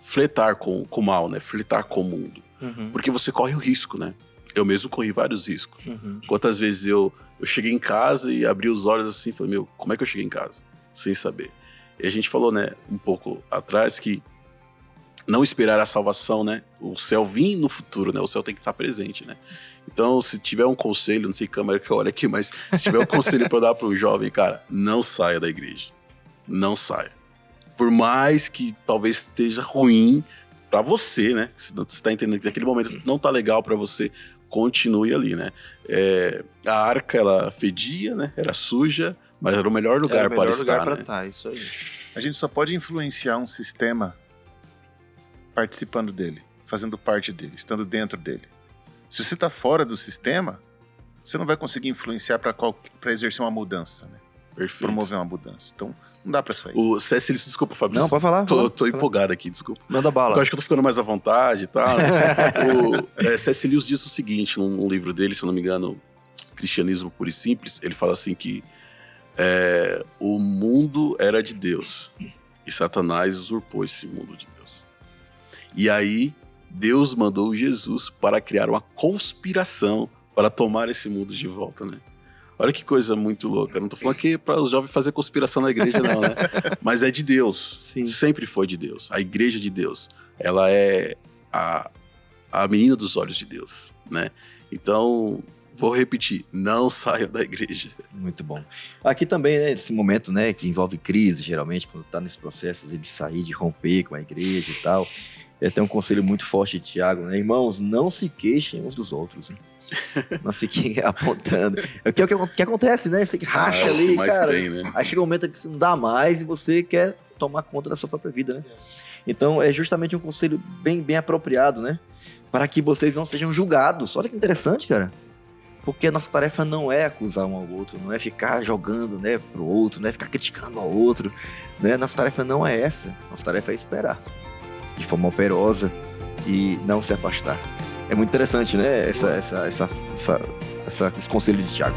fletar com, com o mal, né? Fletar com o mundo. Uhum. Porque você corre o risco, né? Eu mesmo corri vários riscos. Uhum. Quantas vezes eu, eu cheguei em casa e abri os olhos assim e falei, meu, como é que eu cheguei em casa? Sem saber. E a gente falou, né, um pouco atrás que não esperar a salvação, né? O céu vir no futuro, né? O céu tem que estar presente, né? Então, se tiver um conselho, não sei câmera que eu olho aqui, mas se tiver um conselho para dar para um jovem, cara, não saia da igreja. Não saia. Por mais que talvez esteja ruim para você, né? Você tá entendendo que naquele momento não tá legal para você, continue ali, né? É, a arca, ela fedia, né? Era suja, mas era o melhor lugar Era o para melhor estar, lugar pra né? estar, isso aí. A gente só pode influenciar um sistema participando dele, fazendo parte dele, estando dentro dele. Se você está fora do sistema, você não vai conseguir influenciar para exercer uma mudança, né? Perfeito. promover uma mudança. Então, não dá para sair. O Cécil, desculpa, Fabrício. Não, pode falar. Tô, fala, tô empolgado aqui, desculpa. Manda Eu bala. acho que eu tô ficando mais à vontade e tal. né? o é, C.S. Lewis diz o seguinte, num, num livro dele, se eu não me engano, Cristianismo Puro e Simples, ele fala assim que é, o mundo era de Deus e Satanás usurpou esse mundo de Deus. E aí, Deus mandou Jesus para criar uma conspiração para tomar esse mundo de volta, né? Olha que coisa muito louca. Eu não tô falando que é para os jovens fazer conspiração na igreja, não, né? Mas é de Deus. Sim. Sempre foi de Deus. A igreja de Deus. Ela é a, a menina dos olhos de Deus, né? Então, vou repetir: não saiam da igreja. Muito bom. Aqui também, né, esse momento, né, que envolve crise, geralmente, quando tá nesse processo de sair, de romper com a igreja e tal. É, tem um conselho muito forte de Tiago, né? Irmãos, não se queixem uns dos outros. né? Não fiquem apontando. É o que, é o que acontece, né? Você que racha Ah, é ali, cara. tem, né? Aí chega um momento que você não dá mais e você quer tomar conta da sua própria vida, né? Então é justamente um conselho bem, bem apropriado, né? Para que vocês não sejam julgados. Olha que interessante, cara. Porque a nossa tarefa não é acusar um ao outro, não é ficar jogando, né, pro outro, não é ficar criticando ao outro, né? Nossa tarefa não é essa. Nossa tarefa é esperar de forma operosa e não se afastar. É muito interessante, né, essa, essa, essa, essa, essa- esse conselho de Tiago.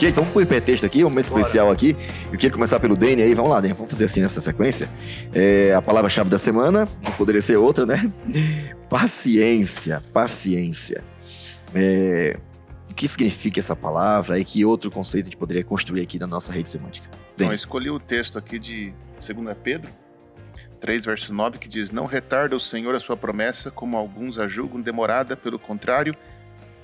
Gente, vamos pro hipertexto aqui, um momento especial aqui. Eu queria começar pelo Dani aí, vamos lá, Dani, vamos fazer assim nessa sequência. É, a palavra-chave da semana, não poderia ser outra, né? Paciência, paciência. É, o que significa essa palavra e que outro conceito a gente poderia construir aqui na nossa rede semântica? Então, eu escolhi o texto aqui de 2 Pedro 3, verso 9, que diz: Não retarda o Senhor a sua promessa, como alguns a julgam demorada, pelo contrário,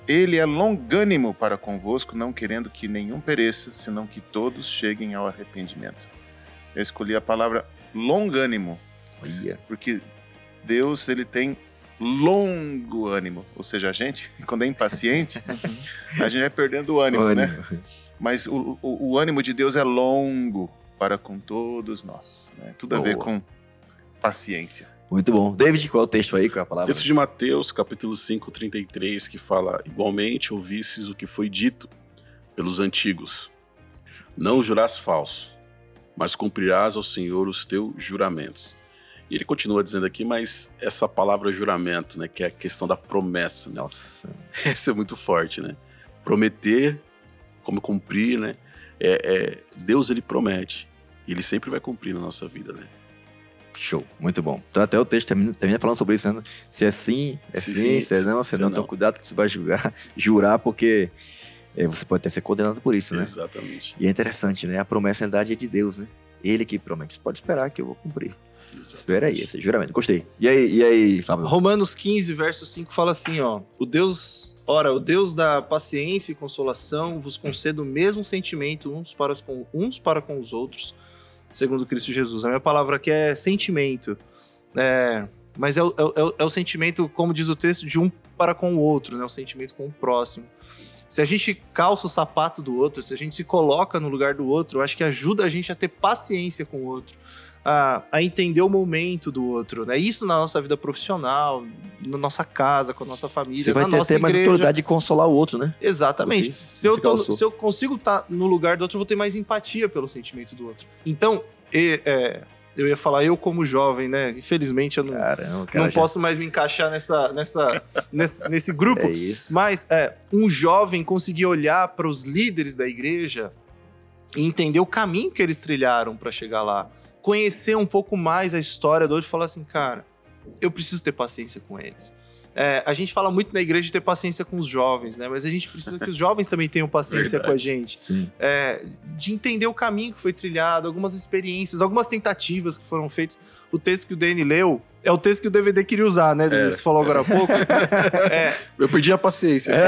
ele é longânimo para convosco, não querendo que nenhum pereça, senão que todos cheguem ao arrependimento. Eu escolhi a palavra longânimo, Olha, porque Deus ele tem longo ânimo, ou seja, a gente quando é impaciente, a gente vai perdendo o ânimo, né? ânimo. Mas o, o, o ânimo de Deus é longo para com todos nós. né? Tudo a ver com paciência. Muito bom. David, qual é o texto aí? É a palavra? Texto de Mateus, capítulo 5, 33, que fala: Igualmente ouvistes o que foi dito pelos antigos. Não jurás falso, mas cumprirás ao Senhor os teus juramentos. E ele continua dizendo aqui, mas essa palavra juramento, né, que é a questão da promessa, né? Nossa. Essa é muito forte, né? Prometer, como cumprir, né? É, é- Deus ele promete e ele sempre vai cumprir na nossa vida, né? Show, muito bom. Então até o texto termina, termina falando sobre isso, né? Se é sim, é Se sim, sim, se é não, se se é não. não. Então cuidado que você vai julgar, jurar, porque é, você pode até ser condenado por isso, né? Exatamente. E é interessante, né? A promessa, na verdade, é de Deus, né? Ele que promete. Você pode esperar que eu vou cumprir. Espera aí, esse juramento. Gostei. E aí, e aí Fábio? Romanos 15, verso 5 fala assim, ó: O Deus, ora, o Deus da paciência e consolação vos conceda o mesmo sentimento uns para com uns para com os outros, segundo Cristo Jesus. A minha palavra aqui é sentimento. É, mas é, o- é o- é o- é o sentimento, como diz o texto, de um para com o outro, né? O sentimento com o próximo. Se a gente calça o sapato do outro, se a gente se coloca no lugar do outro, eu acho que ajuda a gente a ter paciência com o outro, a, a entender o momento do outro, né? Isso na nossa vida profissional, na nossa casa, com a nossa família, Você vai ter, mais autoridade de consolar o outro, né? Exatamente. Você Se eu, tô- se eu consigo estar no lugar do outro, eu vou ter mais empatia pelo sentimento do outro. Então, e- é, eu ia falar eu como jovem, né? Infelizmente eu não, Caramba, cara. não já- posso mais me encaixar nessa, nessa, nesse, nesse grupo. É isso. Mas é, um jovem conseguir olhar para os líderes da igreja e entender o caminho que eles trilharam para chegar lá, conhecer um pouco mais a história do outro e falar assim, cara, eu preciso ter paciência com eles. É, a gente fala muito na igreja de ter paciência com os jovens, né? Mas a gente precisa que os jovens também tenham paciência com a Verdade. gente. É, de entender o caminho que foi trilhado, algumas experiências, algumas tentativas que foram feitas. O texto que o Danny leu é o texto que o DVD queria usar, né? Danny? É. Você falou agora há pouco. É, Eu perdi a paciência.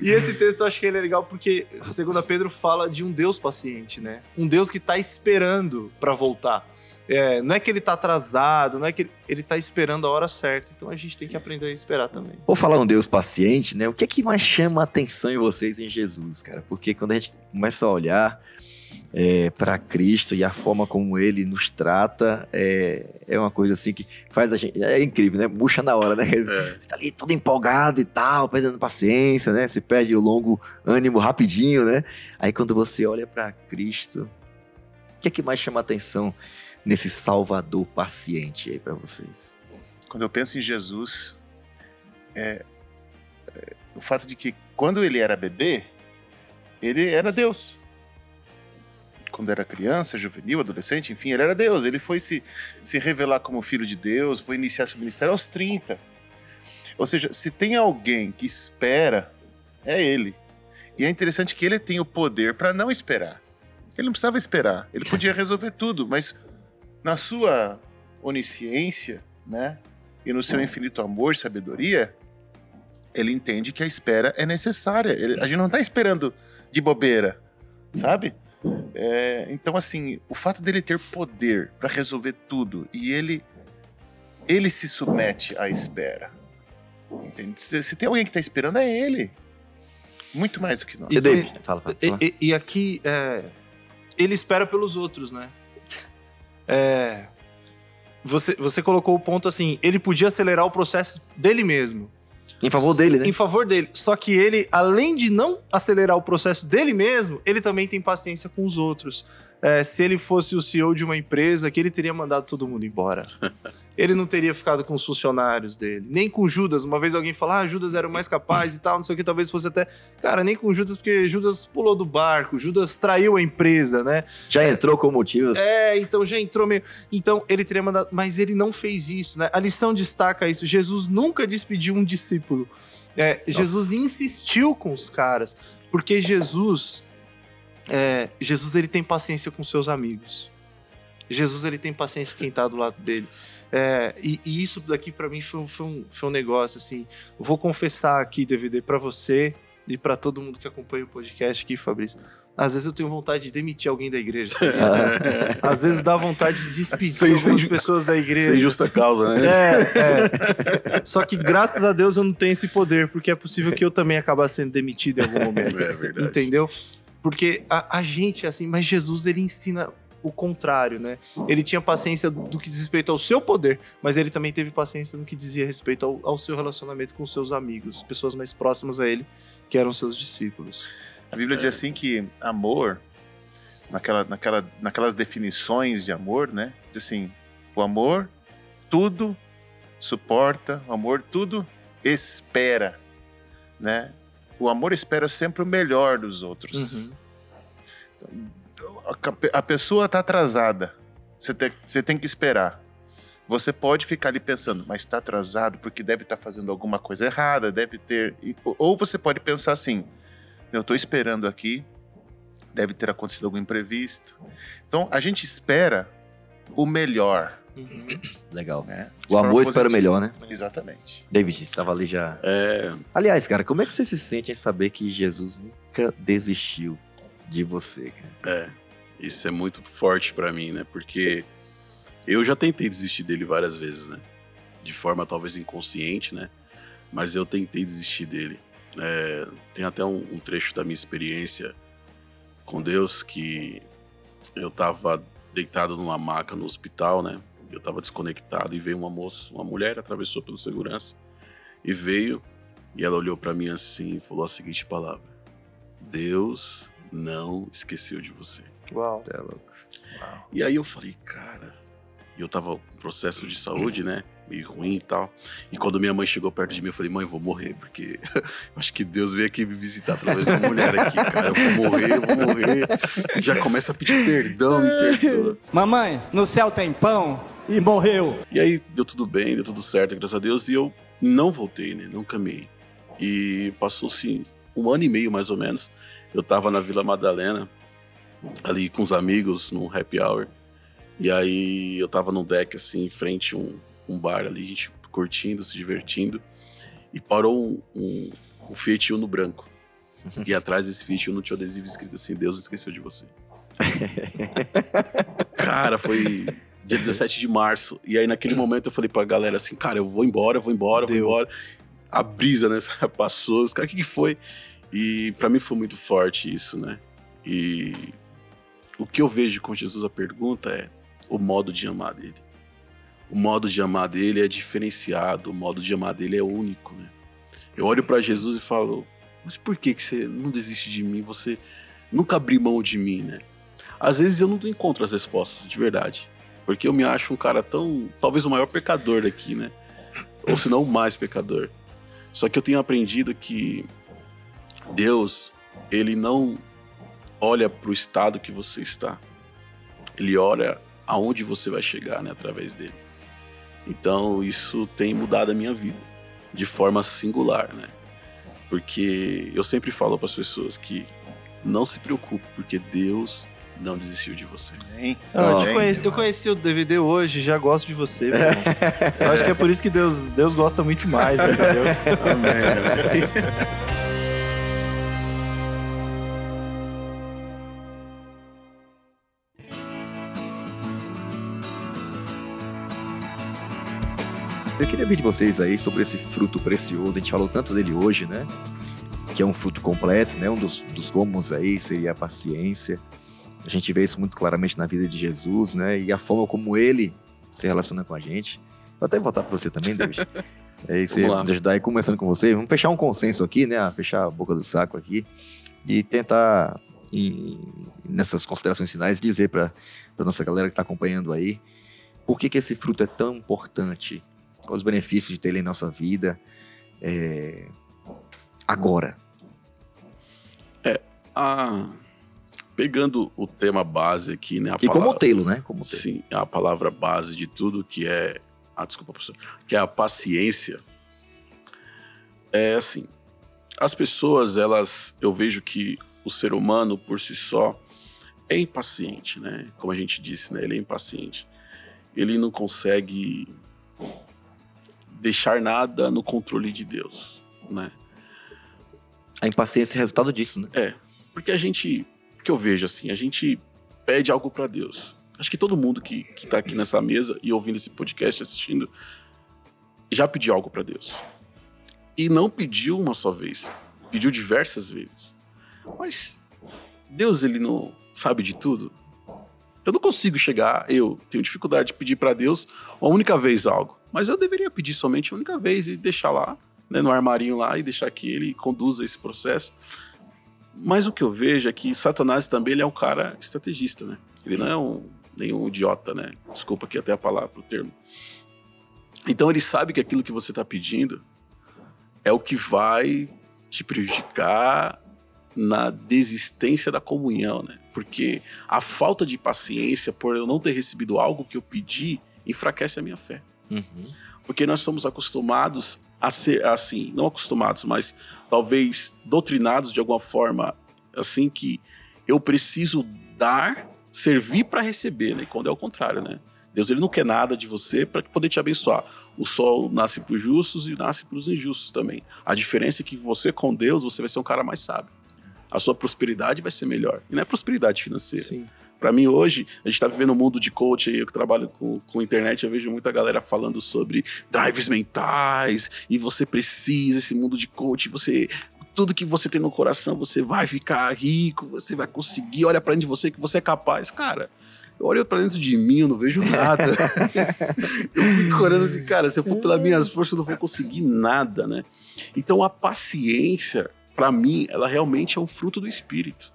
E esse texto eu acho que ele é legal porque, segundo a Pedro, fala de um Deus paciente, né? Um Deus que tá esperando pra voltar. É, não é que ele tá atrasado, não é que ele, ele tá esperando a hora certa. Então a gente tem que aprender a esperar também. Por falar um Deus paciente, né? O que é que mais chama a atenção em vocês em Jesus, cara? Porque quando a gente começa a olhar é, para Cristo e a forma como Ele nos trata, é, é uma coisa assim que faz a gente... É incrível, né? Puxa na hora, né? É. Você tá ali todo empolgado e tal, perdendo paciência, né? Você perde o longo ânimo rapidinho, né? Aí quando você olha para Cristo, o que é que mais chama a atenção nesse Salvador paciente aí para vocês? Quando eu penso em Jesus, é, é, o fato de que quando ele era bebê, ele era Deus. Quando era criança, juvenil, adolescente, enfim, ele era Deus. Ele foi se, se revelar como filho de Deus, foi iniciar seu ministério aos 30. Ou seja, se tem alguém que espera, é ele. E é interessante que ele tem o poder para não esperar. Ele não precisava esperar, ele podia resolver tudo, mas na sua onisciência, né? E no seu infinito amor e sabedoria, ele entende que a espera é necessária. Ele- a gente não está esperando de bobeira, sabe? É, então, assim, o fato dele ter poder para resolver tudo e ele ele se submete à espera. Entende? Se, se tem alguém que está esperando, é ele. Muito mais do que nós. E David? Fala, fala, E, e- e aqui, é, ele espera pelos outros, né? É, você, você colocou o ponto assim, ele podia acelerar o processo dele mesmo. Em favor dele, né? Em favor dele. Só que ele, além de não acelerar o processo dele mesmo, ele também tem paciência com os outros. É, se ele fosse o CEO de uma empresa, que ele teria mandado todo mundo embora. ele não teria ficado com os funcionários dele. Nem com Judas. Uma vez alguém falou, ah, Judas era o mais capaz e tal, não sei o que, talvez fosse até... Cara, nem com Judas, porque Judas pulou do barco, Judas traiu a empresa, né? Já entrou com motivos. É, então já entrou meio. Então ele teria mandado. Mas ele não fez isso, né? A lição destaca isso. Jesus nunca despediu um discípulo. É, Jesus insistiu com os caras, porque Jesus. é, Jesus ele tem paciência com seus amigos. Jesus ele tem paciência com quem tá do lado dele. É, e, e isso daqui pra mim foi, um- foi um, foi um negócio assim. Eu vou confessar aqui, DVD, pra você e pra todo mundo que acompanha o podcast aqui, Fabrício. Às vezes eu tenho vontade de demitir alguém da igreja. sabe? Às vezes dá vontade de despedir Sem- algumas pessoas da igreja. Sem justa causa, né? É, é. Só que graças a Deus eu não tenho esse poder, porque é possível que eu também acabe sendo demitido em algum momento. É verdade. Entendeu? Porque a, a gente, assim, mas Jesus ele ensina o contrário, né? Ele tinha paciência do que diz respeito ao seu poder, mas ele também teve paciência no que dizia respeito ao, ao seu relacionamento com seus amigos, pessoas mais próximas a ele, que eram seus discípulos. A Bíblia diz assim que amor, naquela, naquela, naquelas definições de amor, né? Diz assim, o amor tudo suporta, o amor tudo espera, né? O amor espera sempre o melhor dos outros. Uhum. A, a pessoa está atrasada, você tem, você tem que esperar. Você pode ficar ali pensando, mas está atrasado porque deve estar fazendo alguma coisa errada, deve ter. Ou você pode pensar assim: eu estou esperando aqui, deve ter acontecido algum imprevisto. Então a gente espera o melhor. Uhum. Legal. Né? O amor espera o melhor, né? Exatamente. David, estava ali já. É, Aliás, cara, como é que você se sente em saber que Jesus nunca desistiu de você? é, isso é muito forte pra mim, né? Porque eu já tentei desistir dele várias vezes, né? De forma talvez inconsciente, né? Mas eu tentei desistir dele. É, tem até um, um trecho da minha experiência com Deus que eu tava deitado numa maca no hospital, né? Eu tava desconectado e veio uma moça, uma mulher atravessou pela segurança e veio e ela olhou pra mim assim e falou a seguinte palavra: Deus não esqueceu de você. Uau. Tá louco. E aí eu falei, cara, e eu tava com processo de saúde, né? Meio ruim e tal. E quando minha mãe chegou perto de mim, eu falei, mãe, eu vou morrer, porque eu acho que Deus veio aqui me visitar através da mulher aqui, cara. Eu vou morrer, eu vou morrer. E já começa a pedir perdão, me perdoa. Mamãe, no céu tem pão e morreu. E aí deu tudo bem, deu tudo certo, graças a Deus. E eu não voltei, né? Não caminhei. E passou-se um ano e meio, mais ou menos. Eu tava na Vila Madalena, ali com os amigos, num happy hour. E aí eu tava num deck, assim, em frente a um, um bar ali, a gente curtindo, se divertindo. E parou um, um, um Fiat Uno branco. E atrás desse Fiat Uno tinha um adesivo escrito assim, Deus esqueceu de você. Cara, foi dia 17 de março. E aí naquele momento eu falei pra galera assim, cara, eu vou embora, eu vou embora, eu vou embora. A brisa, né? Passou, os caras, o que, que foi? E pra mim foi muito forte isso, né? E o que eu vejo com Jesus, a pergunta é o modo de amar dele. O modo de amar dele é diferenciado, o modo de amar dele é único, né? Eu olho pra Jesus e falo, mas por que, que você não desiste de mim? Você nunca abriu mão de mim, né? Às vezes eu não encontro as respostas, de verdade. Porque eu me acho um cara tão. Talvez o maior pecador daqui, né? Ou se não o mais pecador. Só que eu tenho aprendido que Deus, ele não olha pro estado que você está. Ele olha aonde você vai chegar, né? Através dele. Então isso tem mudado a minha vida. De forma singular, né? Porque eu sempre falo para as pessoas que não se preocupe, porque Deus não desistiu de você. Hein? Ah, eu, conheci, eu conheci o DVD hoje, já gosto de você, meu irmão. Eu acho que é por isso que Deus, Deus gosta muito mais, entendeu? Eu queria ver de vocês aí sobre esse fruto precioso. A gente falou tanto dele hoje, né? Que é um fruto completo, né? Um dos, dos gomos aí seria a paciência. A gente vê isso muito claramente na vida de Jesus, né? E a forma como ele se relaciona com a gente. Vou até voltar para você também, David. É, e você nos ajudar aí, começando com você. Vamos fechar um consenso aqui, né? Fechar a boca do saco aqui. E tentar, em- nessas considerações finais, dizer para nossa galera que está acompanhando aí por que, que esse fruto é tão importante. Os benefícios de ter ele em nossa vida. é, agora. Ah, pegando o tema base aqui, né? a E como palavra- tê-lo, né? Como tê-lo. Sim, a palavra base de tudo que é. Ah, desculpa, professor. Que é a paciência. É assim. As pessoas, elas. Eu vejo que o ser humano, por si só, é impaciente, né? Como a gente disse, né? Ele é impaciente. Ele não consegue deixar nada no controle de Deus, né? A impaciência é resultado disso, né? Porque a gente, que eu vejo assim, a gente pede algo pra Deus. Acho que todo mundo que, que tá aqui nessa mesa e ouvindo esse podcast, assistindo, já pediu algo pra Deus. E não pediu uma só vez, pediu diversas vezes. Mas Deus, ele não sabe de tudo. Eu não consigo chegar, eu tenho dificuldade de pedir pra Deus uma única vez algo. Mas eu deveria pedir somente uma única vez e deixar lá, né, no armarinho lá e deixar que ele conduza esse processo. Mas o que eu vejo é que Satanás também ele é um cara estrategista, né? Ele não é um, nenhum idiota, né? Desculpa aqui até a palavra, o termo. Então ele sabe que aquilo que você está pedindo é o que vai te prejudicar na desistência da comunhão, né? Porque a falta de paciência por eu não ter recebido algo que eu pedi enfraquece a minha fé. Porque nós somos acostumados a ser assim, não acostumados, mas talvez doutrinados de alguma forma, assim que eu preciso dar, servir para receber, né? Quando é o contrário, né? Deus ele não quer nada de você para poder te abençoar. O sol nasce para os justos e nasce para os injustos também. A diferença é que você com Deus você vai ser um cara mais sábio. A sua prosperidade vai ser melhor. E não é prosperidade financeira. Sim. Pra mim, hoje, a gente tá vivendo um mundo de coach aí, eu que trabalho com, com internet, eu vejo muita galera falando sobre drives mentais, e você precisa, esse mundo de coach, você. Tudo que você tem no coração, você vai ficar rico, você vai conseguir, olha pra dentro de você que você é capaz. Cara, eu olho pra dentro de mim, eu não vejo nada. eu fico olhando assim, cara, se eu for pelas minhas forças, eu não vou conseguir nada, né? Então a paciência, pra mim, ela realmente é um fruto do Espírito.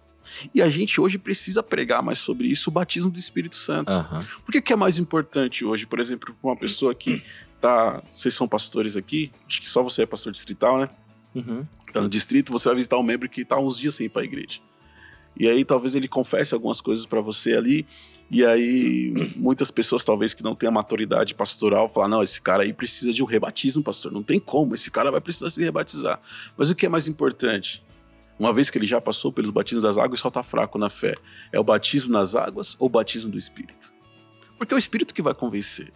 E a gente hoje precisa pregar mais sobre isso, o batismo do Espírito Santo. Aham. Por que, que é mais importante hoje, por exemplo, para uma pessoa que tá. Vocês são pastores aqui, acho que só você é pastor distrital, né? Uhum. Tá no distrito, você vai visitar um membro que tá uns dias sem ir pra igreja. E aí talvez ele confesse algumas coisas para você ali, e aí muitas pessoas talvez que não tenham maturidade pastoral falam: "Não, esse cara aí precisa de um rebatismo, pastor, não tem como, esse cara vai precisar se rebatizar". Mas o que é mais importante? Uma vez que ele já passou pelos batismos das águas e só tá fraco na fé, é o batismo nas águas ou o batismo do Espírito? Porque é o Espírito que vai convencer.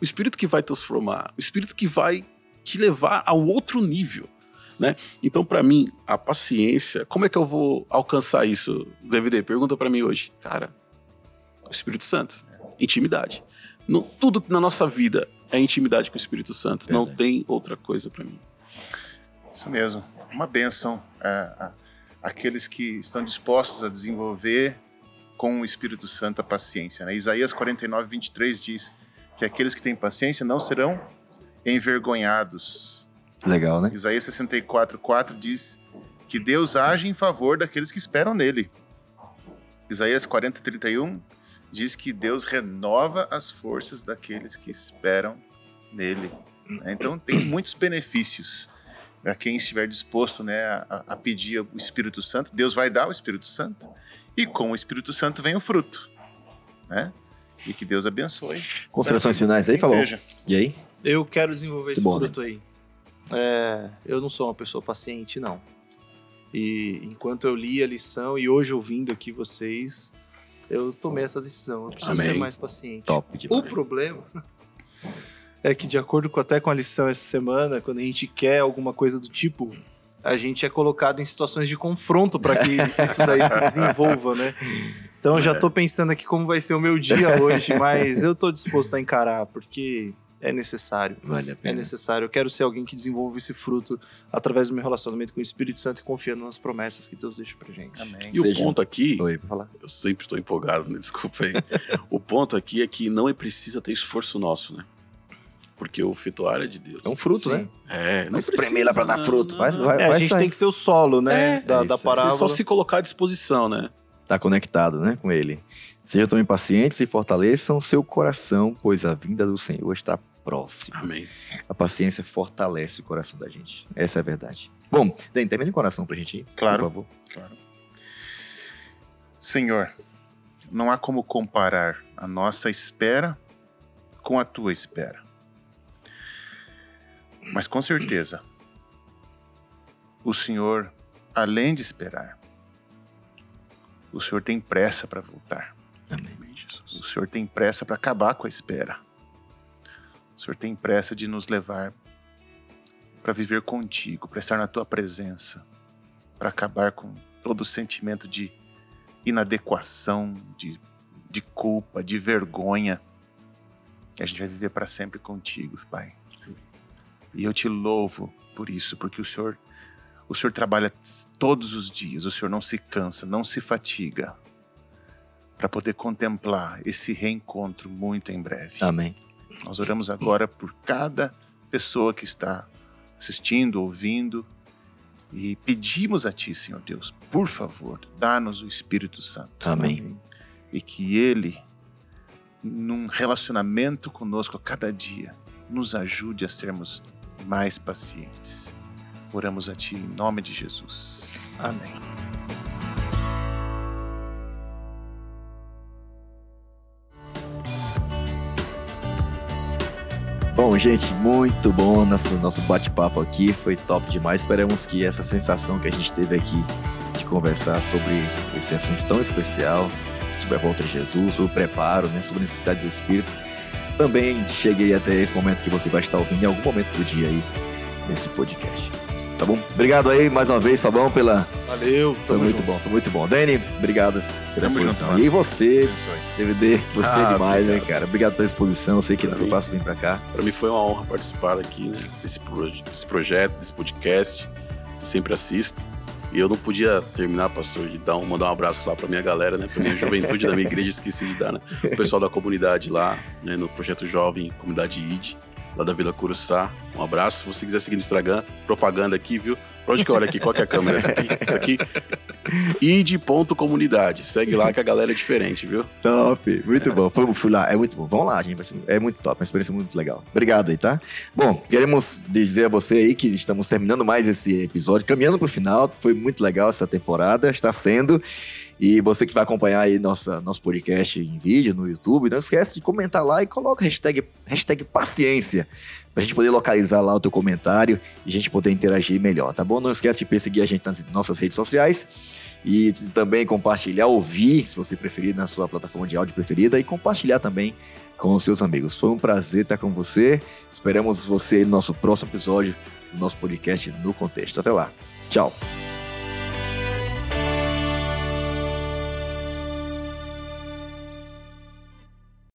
O Espírito que vai transformar, o Espírito que vai te levar a um outro nível, né? Então, para mim, a paciência, como é que eu vou alcançar isso, DVD? Pergunta para mim hoje. Cara, o Espírito Santo, intimidade. No- tudo na nossa vida é intimidade com o Espírito Santo. Não Verdade. tem outra coisa para mim. Isso mesmo. Uma bênção. é, aqueles que estão dispostos a desenvolver com o Espírito Santo a paciência. Né? Isaías 49, 23 diz que aqueles que têm paciência não serão envergonhados. Legal, né? Isaías 64, 4 diz que Deus age em favor daqueles que esperam nele. Isaías 40, 31 diz que Deus renova as forças daqueles que esperam nele. né? Então tem muitos benefícios para quem estiver disposto né, a, a pedir o Espírito Santo. Deus vai dar o Espírito Santo e com o Espírito Santo vem o fruto. Né? E que Deus abençoe. Considerações finais aí, Assim falou. seja. E aí? Eu quero desenvolver esse bom, né? fruto aí. É, eu não sou uma pessoa paciente, não. E enquanto eu li a lição e hoje ouvindo aqui vocês, eu tomei essa decisão. Eu preciso Amém. ser mais paciente. Top O problema é que, de acordo com até com a lição essa semana, quando a gente quer alguma coisa do tipo, a gente é colocado em situações de confronto para que isso daí se desenvolva, né? Então eu já tô pensando aqui como vai ser o meu dia hoje, mas eu tô disposto a encarar, porque é necessário. Vale a É pena. necessário. Eu quero ser alguém que desenvolva esse fruto através do meu relacionamento com o Espírito Santo e confiando nas promessas que Deus deixa pra gente. Amém. E o Seja- ponto aqui, Oi, pra falar. eu sempre estou empolgado, né? desculpa aí. o ponto aqui é que não é precisa ter esforço nosso, né? Porque o fitoar é de Deus. É um fruto, Sim. né? É, não Não espremer lá pra dar fruto. não, Vai, não. vai, É, a vai gente sair. tem que ser o solo, né? É, da, é da parábola. Só se colocar à disposição, né? Tá conectado, né, com ele. Sejam também pacientes e fortaleçam seu coração, pois a vinda do Senhor está próxima. Amém. A paciência fortalece o coração da gente. Essa é a verdade. Bom, Dani, termina em coração pra gente ir. Claro. Por favor. Claro. Senhor, não há como comparar a nossa espera com a tua espera. Mas com certeza, o Senhor, além de esperar, o Senhor tem pressa para voltar. Amém. Jesus. O Senhor tem pressa para acabar com a espera. O Senhor tem pressa de nos levar para viver contigo, para estar na tua presença, para acabar com todo o sentimento de inadequação, de, de culpa, de vergonha. E a gente vai viver para sempre contigo, Pai. E eu te louvo por isso, porque o Senhor, o Senhor trabalha todos os dias, o Senhor não se cansa, não se fatiga para poder contemplar esse reencontro muito em breve. Amém. Nós oramos agora por cada pessoa que está assistindo, ouvindo, e pedimos a Ti, Senhor Deus, por favor, dá-nos o Espírito Santo. Amém. E que Ele, num relacionamento conosco a cada dia, nos ajude a sermos mais pacientes. Oramos a Ti em nome de Jesus. Amém. Bom, gente, muito bom nosso, nosso bate-papo aqui. Foi top demais. Esperamos que essa sensação que a gente teve aqui de conversar sobre esse assunto tão especial, sobre a volta de Jesus, sobre o preparo, né, sobre a necessidade do Espírito, também cheguei até esse momento que você vai estar ouvindo em algum momento do dia aí nesse podcast. Tá bom? Obrigado aí mais uma vez, Fabão, pela. Valeu, Foi muito junto. bom, foi muito bom. Dani, obrigado pela Tamo junto, exposição. mano. e você. DVD, você Ah, demais, né, obrigado. cara? Obrigado pela exposição. Eu sei que não Pra foi mim. fácil vir pra cá. Para mim foi uma honra participar aqui, né, desse, proje- desse projeto, desse podcast. Sempre assisto. E eu não podia terminar, pastor, de dar um, mandar um abraço lá para minha galera, né, para minha juventude da minha igreja, esqueci de dar, né? O pessoal da comunidade lá, né, no projeto Jovem Comunidade ID, lá da Vila Curuçá. Um abraço. Se você quiser seguir no Instagram, propaganda aqui, viu? Pra onde que eu olho aqui? Qual é a câmera? Essa aqui? Aqui? id.comunidade. Segue lá que a galera é diferente, viu? Top, muito bom. Fui, fui lá, é muito bom. Vamos lá, gente. É muito top, uma experiência muito legal. Obrigado aí, tá? Bom, queremos dizer a você aí que estamos terminando mais esse episódio, caminhando pro final. Foi muito legal essa temporada, está sendo. E você que vai acompanhar aí nossa, nosso podcast em vídeo no YouTube, não esquece de comentar lá e coloca hashtag, hashtag paciência. Pra gente poder localizar lá o teu comentário e a gente poder interagir melhor, tá bom? Não esquece de perseguir a gente nas nossas redes sociais e também compartilhar, ouvir, se você preferir, na sua plataforma de áudio preferida e compartilhar também com os seus amigos. Foi um prazer estar com você. Esperamos você no nosso próximo episódio do nosso podcast No Contexto. Até lá. Tchau.